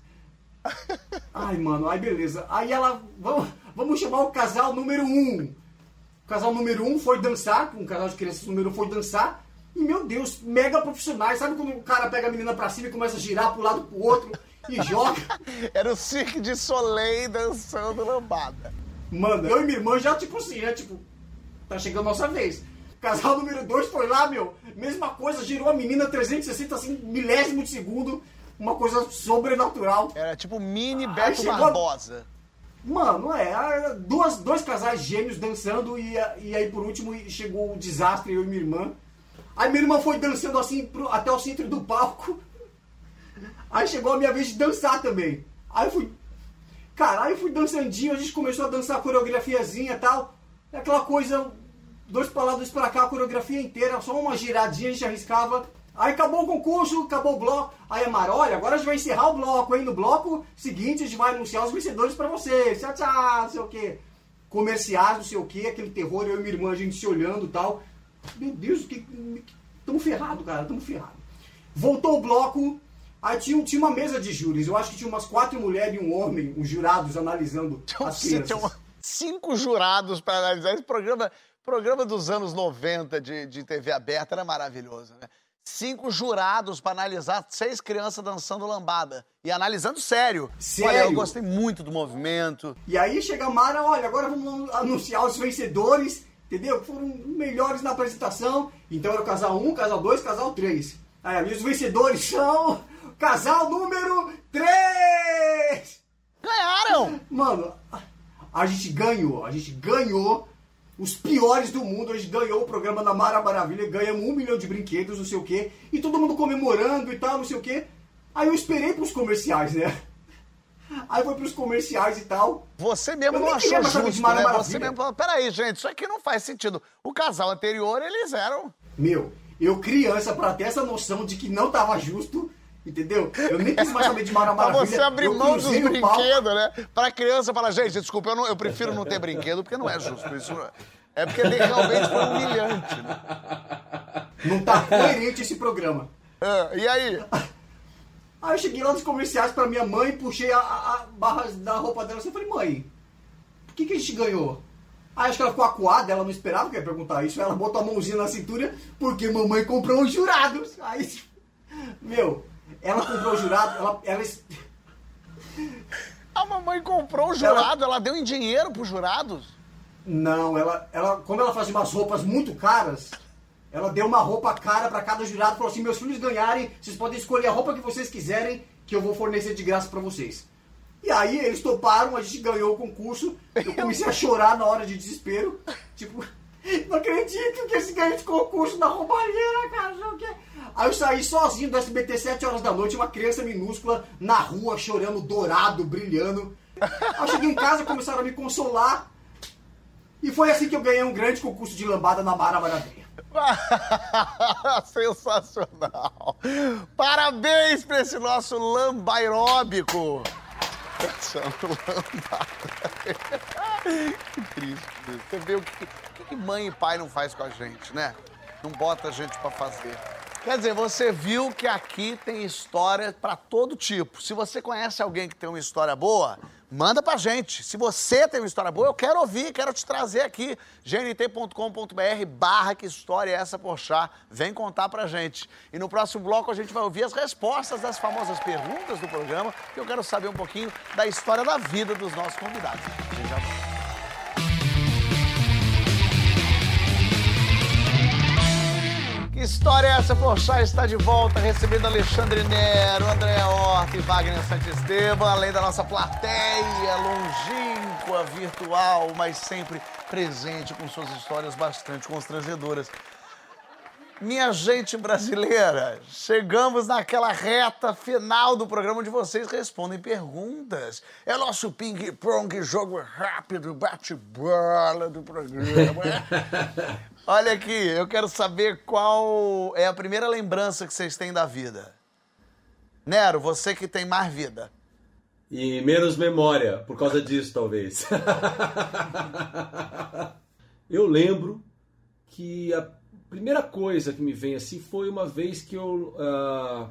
Ai, mano, aí beleza. Aí ela, vamos, vamos chamar o casal número um. O casal número um foi dançar, um casal de crianças número um foi dançar. E, meu Deus, mega profissionais. Sabe quando o cara pega a menina pra cima e começa a girar pro lado pro outro e joga? Era o Cirque de Soleil dançando lambada. Mano, eu e minha irmã já, tipo assim, né? Tipo, tá chegando a nossa vez. Casal número 2 foi lá, meu. Mesma coisa, girou a menina 360, assim, milésimo de segundo. Uma coisa sobrenatural. Era tipo mini Aí Beto chegou Barbosa. Mano, é, duas, dois casais gêmeos dançando e, e aí por último chegou o desastre, eu e minha irmã. Aí minha irmã foi dançando assim pro- até o centro do palco. Aí chegou a minha vez de dançar também. Aí eu fui. Caralho, eu fui dançandinho, a gente começou a dançar a coreografiazinha e tal. Aquela coisa, dois dois pra cá, a coreografia inteira, só uma giradinha a gente arriscava. Aí acabou o concurso, acabou o bloco. Aí a Mara, olha, agora a gente vai encerrar o bloco, hein? No bloco seguinte a gente vai anunciar os vencedores pra vocês. Tchau, tchau, não sei o quê. Comerciais, não sei o quê, aquele terror, eu e minha irmã, a gente se olhando e tal. Meu Deus, que. Tamo ferrado, cara, tamo ferrado. Voltou o bloco, aí tinha, tinha uma mesa de júris. Eu acho que tinha umas quatro mulheres e um homem, os jurados, analisando Tinha, as um- tinha crianças. uma- cinco jurados para analisar. Esse programa, programa dos anos 90 de, de TV aberta era maravilhoso, né? Cinco jurados para analisar seis crianças dançando lambada. E analisando sério. Sério? Olha, eu gostei muito do movimento. E aí chega a Mara, olha, agora vamos anunciar os vencedores, entendeu? Foram melhores na apresentação. Então era o casal 1, casal 2, casal 3. Aí, e os vencedores são casal número 3! Ganharam! Mano, a- gente ganhou, a gente ganhou os piores do mundo, a gente ganhou o programa da Mara Maravilha, ganhamos um milhão de brinquedos, não sei o quê, e todo mundo comemorando e tal, não sei o quê. Aí eu esperei pros comerciais, né? Aí foi pros comerciais e tal. Você mesmo Eu não achou saber de justo, Mara né? Você Maravilha. mesmo falou, peraí, gente, isso aqui não faz sentido. O casal anterior, eles eram... Meu, eu criança pra ter essa noção de que não tava justo, entendeu? Eu nem quis mais saber de Mara Pra Maravilha. você abrir mão dos o brinquedos, né? Pra criança falar, gente, desculpa, eu, não- eu prefiro não ter brinquedo porque não é justo. Isso não é- é porque realmente foi humilhante. Né? Não tá coerente esse programa. Ah, e aí? Aí eu cheguei lá nos comerciais pra minha mãe, puxei a, a- a barra da roupa dela assim e falei, mãe, por que, que a gente ganhou? Aí acho que ela ficou acuada, ela não esperava que eu ia perguntar isso, ela botou a mãozinha na cintura, porque mamãe comprou os jurados. Aí, meu, ela comprou os jurados, ela, ela, A mamãe comprou o jurado, ela deu em dinheiro pros jurados? Não, ela, ela, como ela fazia umas roupas muito caras, ela deu uma roupa cara pra cada jurado e falou assim: meus filhos ganharem, vocês podem escolher a roupa que vocês quiserem, que eu vou fornecer de graça pra vocês. E aí eles toparam, a gente ganhou o concurso. Eu comecei a chorar na hora de desespero. Tipo, não acredito que esse ganhou esse concurso na roubalheira, cara. não sei o quê. Aí eu saí sozinho do SBT 7 horas da noite, uma criança minúscula na rua, chorando, dourado, brilhando. Aí eu cheguei em casa, começaram a me consolar. E foi assim que eu ganhei um grande concurso de lambada na Mara Maravilha. Sensacional! Parabéns para esse nosso lambaróbico! que triste. Você vê o que, o que mãe e pai não faz com a gente, né? Não bota a gente para fazer. Quer dizer, você viu que aqui tem história para todo tipo. Se você conhece alguém que tem uma história boa, manda pra gente. Se você tem uma história boa, eu quero ouvir, quero te trazer aqui. gnt.com.br barra que história é essa Porchat. Vem contar pra gente. E no próximo bloco a gente vai ouvir as respostas das famosas perguntas do programa, que eu quero saber um pouquinho da história da vida dos nossos convidados. A gente já volta. Que história é essa? Porchat está de volta, recebendo Alexandre Nero, André Horta e Wagner Santisteban, além da nossa plateia longínqua, virtual, mas sempre presente com suas histórias bastante constrangedoras. Minha gente brasileira, chegamos naquela reta final do programa onde vocês respondem perguntas. É o nosso ping-pong, jogo rápido, bate-bola do programa. Olha aqui, eu quero saber qual é a primeira lembrança que vocês têm da vida. Nero, você que tem mais vida. E menos memória, por causa disso, talvez. eu lembro que a primeira coisa que me vem assim foi uma vez que eu, uh,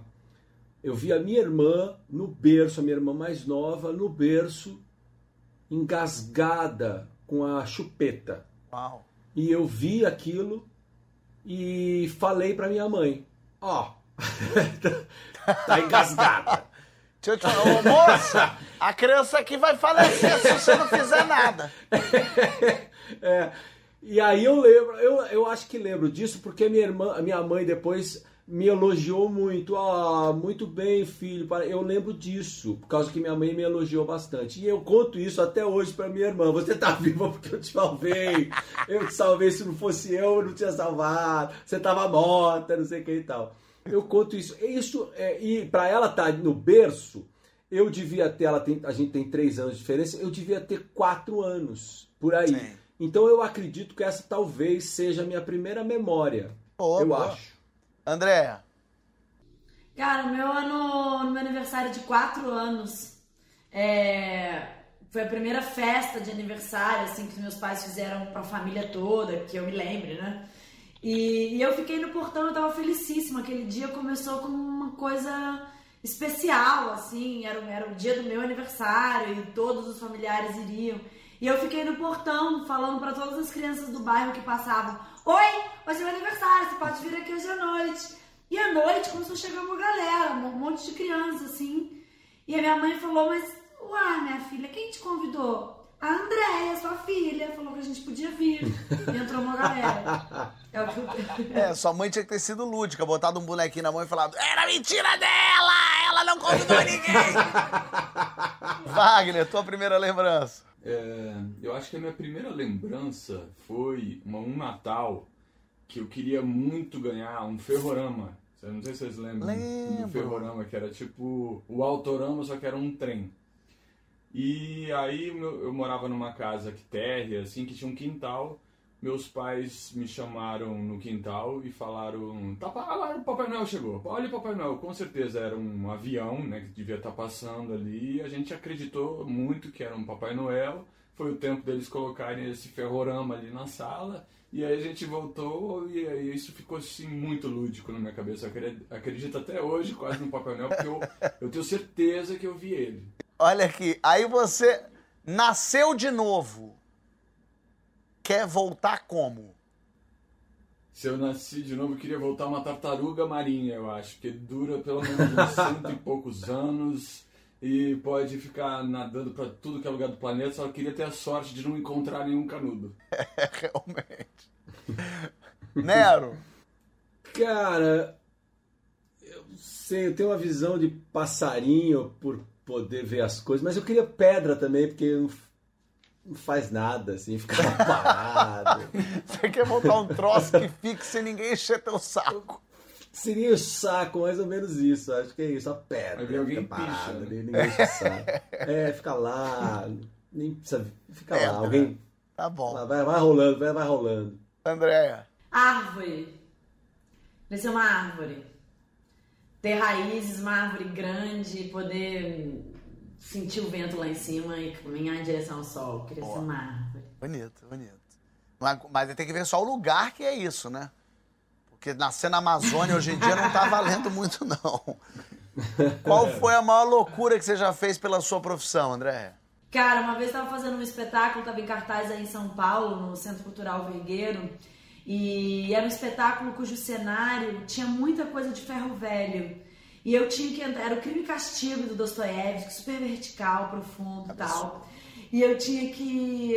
eu vi a minha irmã no berço, a minha irmã mais nova, no berço, engasgada com a chupeta. Uau. E eu vi aquilo e falei para minha mãe: Ó, oh, tá engasgada. Deixa eu te falar, ô moça, a criança aqui vai falecer se você não fizer nada. é. E aí eu lembro, eu, eu acho que lembro disso porque minha irmã, minha mãe depois me elogiou muito. Ah, muito bem, filho. Eu lembro disso, por causa que minha mãe me elogiou bastante. E eu conto isso até hoje para minha irmã. Você tá viva porque eu te salvei. Eu te salvei, se não fosse eu, eu não tinha salvado. Você tava morta, não sei o que e tal. Eu conto isso. Isso é, e para ela estar tá no berço, eu devia ter, ela tem, a gente tem três anos de diferença, eu devia ter quatro anos por aí. Sim. Então eu acredito que essa talvez seja a minha primeira memória. Boa, eu boa. acho. Andréa. Cara, meu ano, no meu aniversário de quatro anos, é, foi a primeira festa de aniversário, assim, que meus pais fizeram pra família toda, que eu me lembre, né? E, e eu fiquei no portão, eu tava felicíssima. Aquele dia começou como uma coisa especial, assim, era, era o dia do meu aniversário e todos os familiares iriam. E eu fiquei no portão falando para todas as crianças do bairro que passavam: Oi, hoje é meu aniversário, você pode vir aqui hoje à noite. E à noite começou a chegar uma galera, um monte de crianças assim. E a minha mãe falou: Mas, uai, minha filha, quem te convidou? A Andréia, sua filha, falou que a gente podia vir. E entrou uma galera. É, o que... é, sua mãe tinha que ter sido lúdica, botado um bonequinho na mão e falado: Era mentira dela! Ela não convidou ninguém! Wagner, tua primeira lembrança. É, eu acho que a minha primeira lembrança foi uma, um Natal que eu queria muito ganhar um ferrorama. Não sei se vocês lembram Lembro. do ferrorama, que era tipo o autorama, só que era um trem. E aí eu morava numa casa que térrea, assim, que tinha um quintal. Meus pais me chamaram no quintal e falaram: tá, o Papai Noel chegou. Olha o Papai Noel. Com certeza era um avião, né, que devia estar tá passando ali. A gente acreditou muito que era um Papai Noel. Foi o tempo deles colocarem esse ferrorama ali na sala. E aí a gente voltou e aí isso ficou assim muito lúdico na minha cabeça. Eu acredito até hoje quase no Papai Noel, porque eu, eu tenho certeza que eu vi ele. Olha aqui, aí você nasceu de novo quer voltar como? Se eu nasci de novo, eu queria voltar uma tartaruga marinha, eu acho, que dura pelo menos uns cento e poucos anos e pode ficar nadando para tudo que é lugar do planeta, só queria ter a sorte de não encontrar nenhum canudo. É, realmente. Nero? Cara, eu sei, eu tenho uma visão de passarinho por poder ver as coisas, mas eu queria pedra também, porque eu não faz nada, assim, fica parado. Você quer montar um troço que fique sem ninguém encher teu saco. Seria o saco, mais ou menos isso. Acho que é isso, a pedra. Fica alguém parado, picha, né? ninguém enche o saco. É, fica lá, nem precisa. Fica lá, alguém. Tá bom. Vai, vai rolando, vai, vai rolando. Andréia. Árvore. Queria ser uma árvore. Ter raízes, uma árvore grande, poder sentir o vento lá em cima e caminhar em direção ao sol. Queria ser uma árvore. Bonito, bonito. Mas, mas tem que ver só o lugar que é isso, né? Porque nascer na Amazônia hoje em dia não tá valendo muito, não. Qual foi a maior loucura que você já fez pela sua profissão, André? Cara, uma vez estava fazendo um espetáculo, estava em cartaz aí em São Paulo, no Centro Cultural Vergueiro, e era um espetáculo cujo cenário tinha muita coisa de ferro velho. E eu tinha que entrar, era o crime e castigo do Dostoiévski, super vertical, profundo e tal. E eu tinha que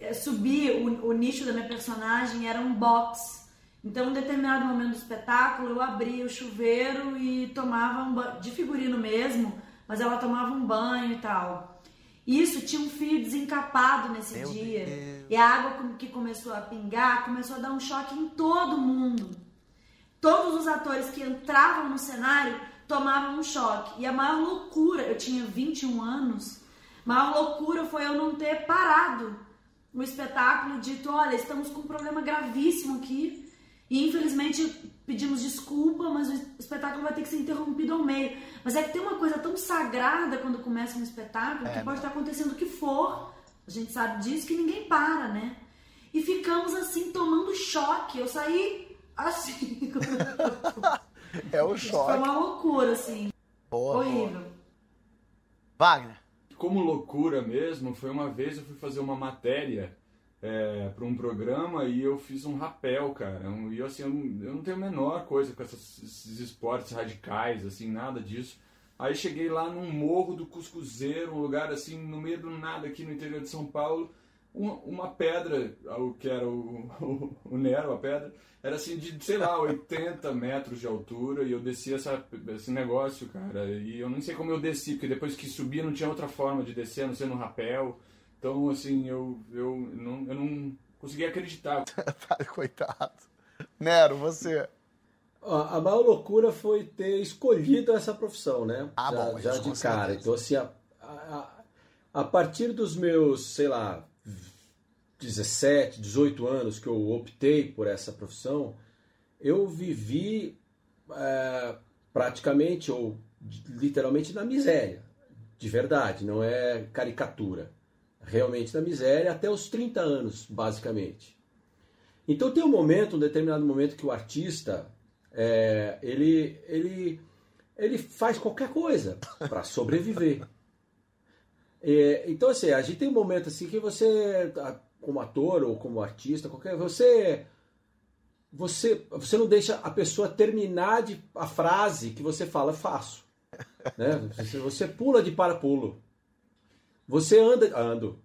eh, subir, o, o nicho da minha personagem era um box. Então, em determinado momento do espetáculo, eu abria o chuveiro e tomava um banho, de figurino mesmo, mas ela tomava um banho e tal. Isso tinha um fio desencapado nesse Meu dia. Deus. E a água que começou a pingar começou a dar um choque em todo mundo. Todos os atores que entravam no cenário tomavam um choque. E a maior loucura, eu tinha 21 anos, a maior loucura foi eu não ter parado o espetáculo, dito: olha, estamos com um problema gravíssimo aqui. E infelizmente pedimos desculpa, mas o espetáculo vai ter que ser interrompido ao meio. Mas é que tem uma coisa tão sagrada quando começa um espetáculo que pode estar acontecendo o que for. A gente sabe disso que ninguém para, né? E ficamos assim tomando choque. Eu saí assim. É o Isso foi choque. uma loucura, assim. Boa, Horrível. Wagner. Como loucura mesmo, foi uma vez eu fui fazer uma matéria para um programa e eu fiz um rapel, cara. E eu, assim, eu, não- eu não tenho a menor coisa com essas- esses esportes radicais, assim, nada disso. Aí cheguei lá num morro do Cuscuzeiro, um lugar assim, no meio do nada aqui no interior de São Paulo. Uma, uma pedra, o que era o, o, o Nero, a pedra, era assim de, sei lá, 80 metros de altura e eu desci essa, esse negócio, cara. E eu não sei como eu desci, porque depois que subi não tinha outra forma de descer, a não ser no rapel. Então, assim, eu, eu, não, eu não consegui acreditar. Coitado. Nero, você. A maior loucura foi ter escolhido essa profissão, né? Ah, já, bom, já de cara. Então, assim, a, a, a partir dos meus, sei lá, 17, 18 anos que eu optei por essa profissão, eu vivi é, praticamente ou literalmente na miséria. De verdade, não é caricatura. Realmente na miséria até os 30 anos, basicamente. Então tem um momento, um determinado momento que o artista é, ele, ele, ele faz qualquer coisa para sobreviver. É, então assim, a gente tem um momento assim que você, como ator ou como artista, qualquer, você você você não deixa a pessoa terminar de, a frase que você fala faço, né? Você, você pula de parapulo. Você anda ando.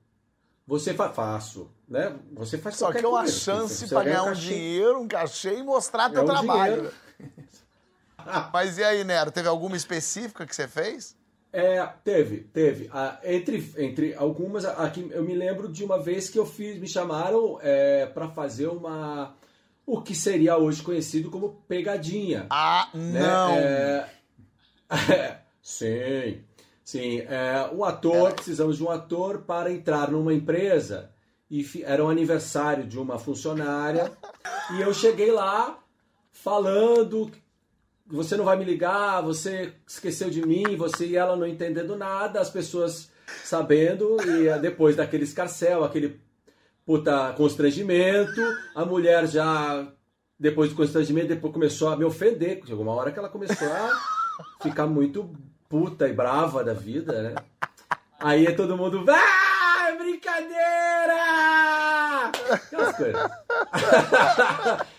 Você fa, faço, né? Você faz Só que é uma coisa. chance para ganha ganhar um dinheiro, um cachê e mostrar teu É um trabalho. Mas e aí, Nero? Teve alguma específica que você fez? É, teve, teve. Ah, entre, entre algumas, aqui eu me lembro de uma vez que eu fiz, me chamaram é, para fazer uma. O que seria hoje conhecido como pegadinha. Ah, né? não. É, sim, sim. É, um ator, precisamos de um ator para entrar numa empresa. E era um aniversário de uma funcionária. e eu cheguei lá falando você não vai me ligar, você esqueceu de mim, você e ela não entendendo nada, as pessoas sabendo, e eh, depois daquele escarcel, aquele puta constrangimento, a mulher já, depois do constrangimento, depois começou a me ofender, chegou uma hora que ela começou a ficar muito puta e brava da vida, né? Aí todo mundo, ah, brincadeira! Aquelas coisas.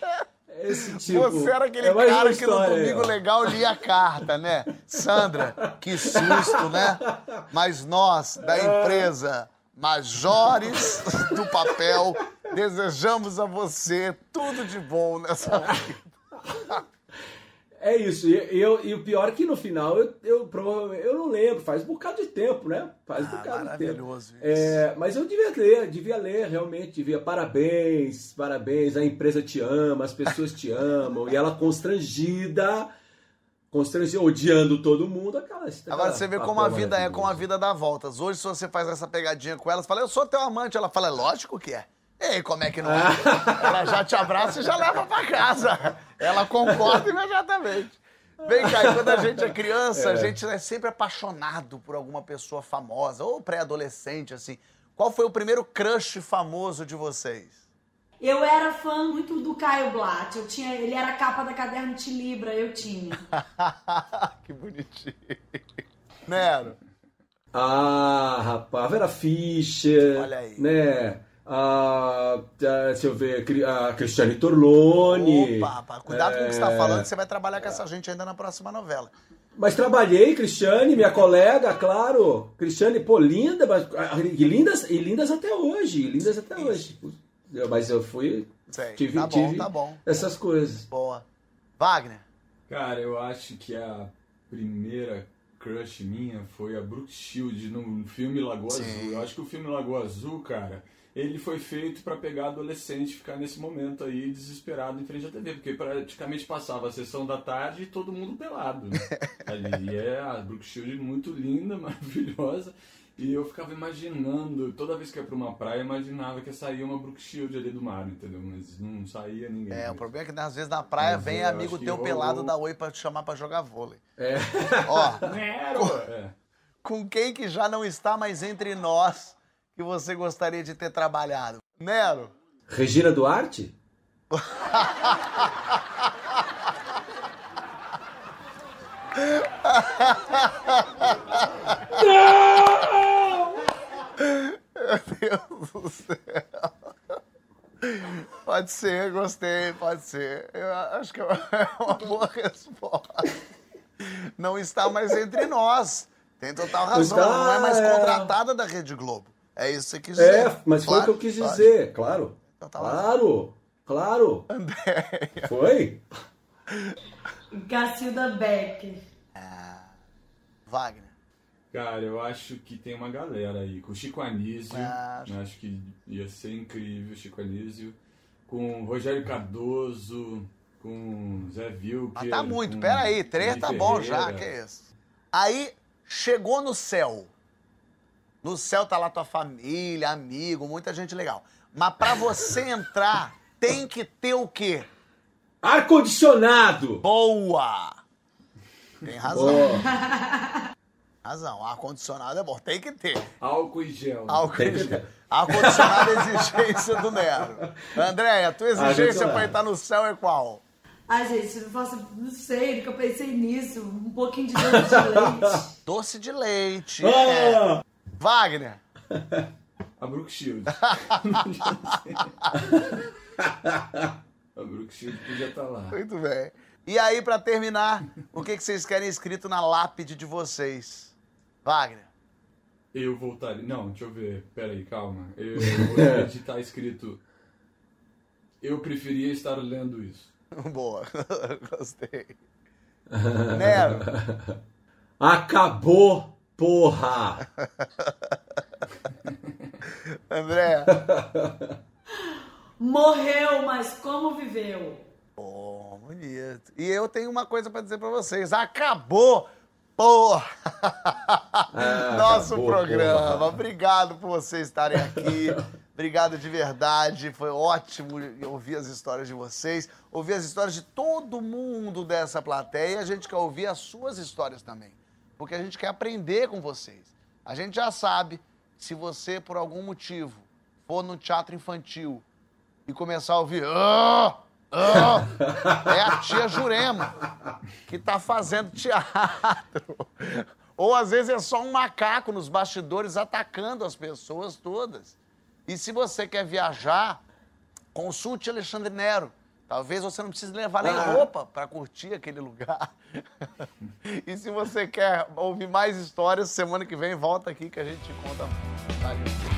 Esse tipo. Você era aquele é cara que no aí, Domingo ó. Legal lia a carta, né? Sandra, que susto, né? Mas nós, da empresa Majores do Papel, desejamos a você tudo de bom nessa vida. É isso, e, eu, e o pior é que no final eu, eu, provavelmente- eu não lembro, faz um bocado de tempo, né? Faz um Ah, bocado de tempo. maravilhoso isso. É, mas eu devia ler, devia ler, realmente, devia. Parabéns, parabéns, a empresa te ama, as pessoas te amam, e ela constrangida, constrangida, odiando todo mundo, aquela. Agora você vê aquela como a vida é, como a vida dá voltas. Hoje, se você faz essa pegadinha com ela, você fala, eu sou teu amante. Ela fala, é lógico que é. Ei, como é que não é? Ela já te abraça e já leva pra casa. Ela concorda imediatamente. Vem cá, e quando a gente é criança, a gente é sempre apaixonado por alguma pessoa famosa, ou pré-adolescente, assim. Qual foi o primeiro crush famoso de vocês? Eu era fã muito do Caio Blatt. Eu tinha, ele era a capa da caderno de Libra, eu tinha. que bonitinho. Nero. Ah, rapaz, Vera Fischer. Olha aí. Né? Ah, ah, deixa eu ver, a Cristiane Torlone. Opa, rapaz, cuidado com o que você É. tá falando, que você vai trabalhar com essa gente ainda na próxima novela. Mas trabalhei, Cristiane, minha colega, claro. Cristiane, pô, linda, mas, ah, e lindas, e lindas até hoje, e lindas até hoje. Mas eu fui, Sei, tive, tá bom, tive tá bom. essas coisas. Boa. Wagner. Cara, eu acho que a primeira crush minha foi a Brooke Shield no filme Lagoa Sim. Azul. Eu acho que o filme Lagoa Azul, cara, ele foi feito pra pegar adolescente e ficar nesse momento aí desesperado em frente à TV, porque praticamente passava a sessão da tarde e todo mundo pelado. Né? Ali E é a Brooke Shield muito linda, maravilhosa. E eu ficava imaginando, toda vez que ia pra uma praia, imaginava que ia sair uma Brooke Shield ali do mar, entendeu? Mas não saía ninguém. É, o problema é que às vezes na praia Mas vem amigo que teu rolou- pelado da oi pra te chamar pra jogar vôlei. É. Ó, Nero! É. com quem que já não está mais entre nós que você gostaria de ter trabalhado? Nero. Regina Duarte? Meu Deus do céu. Pode ser, gostei, pode ser. Eu acho que é uma boa resposta. Não está mais entre nós. Tem total razão. não é mais é. contratada da Rede Globo. É isso que você quis dizer. É, mas foi o que eu quis Claro, dizer, claro. Então tá Claro, claro. Andréia. Foi? Gacilda Becker. Wagner. Cara, eu acho que tem uma galera aí. Com o Chico Anísio, Ah, eu acho que ia ser incrível o Chico Anísio. Com o Rogério Cardoso, com o Zé Vilker. Mas tá muito. com Pera aí, Henrique três tá bom já, que é isso. Aí, chegou no céu. No céu tá lá tua família, amigo, muita gente legal. Mas pra você entrar, tem que ter o quê? Ar-condicionado! Boa! Tem razão. Ó, Razão. Ar-condicionado é bom. Tem que ter. Álcool e gel. né? Álcool que gel. Ar-condicionado é exigência do Nero. André, a tua exigência pra entrar no céu é qual? Ai, gente, eu faço, não sei, nunca pensei nisso. Um pouquinho de doce de leite. Doce de leite. é. Wagner. A Brooke Shield. a Brooke Shield podia estar lá. Muito bem. E aí, pra terminar, o que, que vocês querem escrito na lápide de vocês? Wagner. Eu voltaria. Não, deixa eu ver. Pera aí, calma. Eu gostaria de estar escrito. Eu preferia estar lendo isso. Boa. Gostei. Nero. acabou, porra! André. Morreu, mas como viveu? Pô, bonito. E eu tenho uma coisa pra dizer pra vocês. Acabou! Porra! Nosso acabou, programa. porra. Obrigado por vocês estarem aqui. Obrigado de verdade. Foi ótimo ouvir as histórias de vocês, ouvir as histórias de todo mundo dessa plateia. E a gente quer ouvir as suas histórias também. Porque a gente quer aprender com vocês. A gente já sabe, se você, por algum motivo, for no teatro infantil e começar a ouvir. "Ah, ah", é a tia Jurema que tá fazendo teatro. Ou às vezes é só um macaco nos bastidores atacando as pessoas todas. E se você quer viajar, consulte Alexandre Nero. Talvez você não precise levar nem roupa para curtir aquele lugar. e se você quer ouvir mais histórias, semana que vem volta aqui que a gente te conta. Valeu.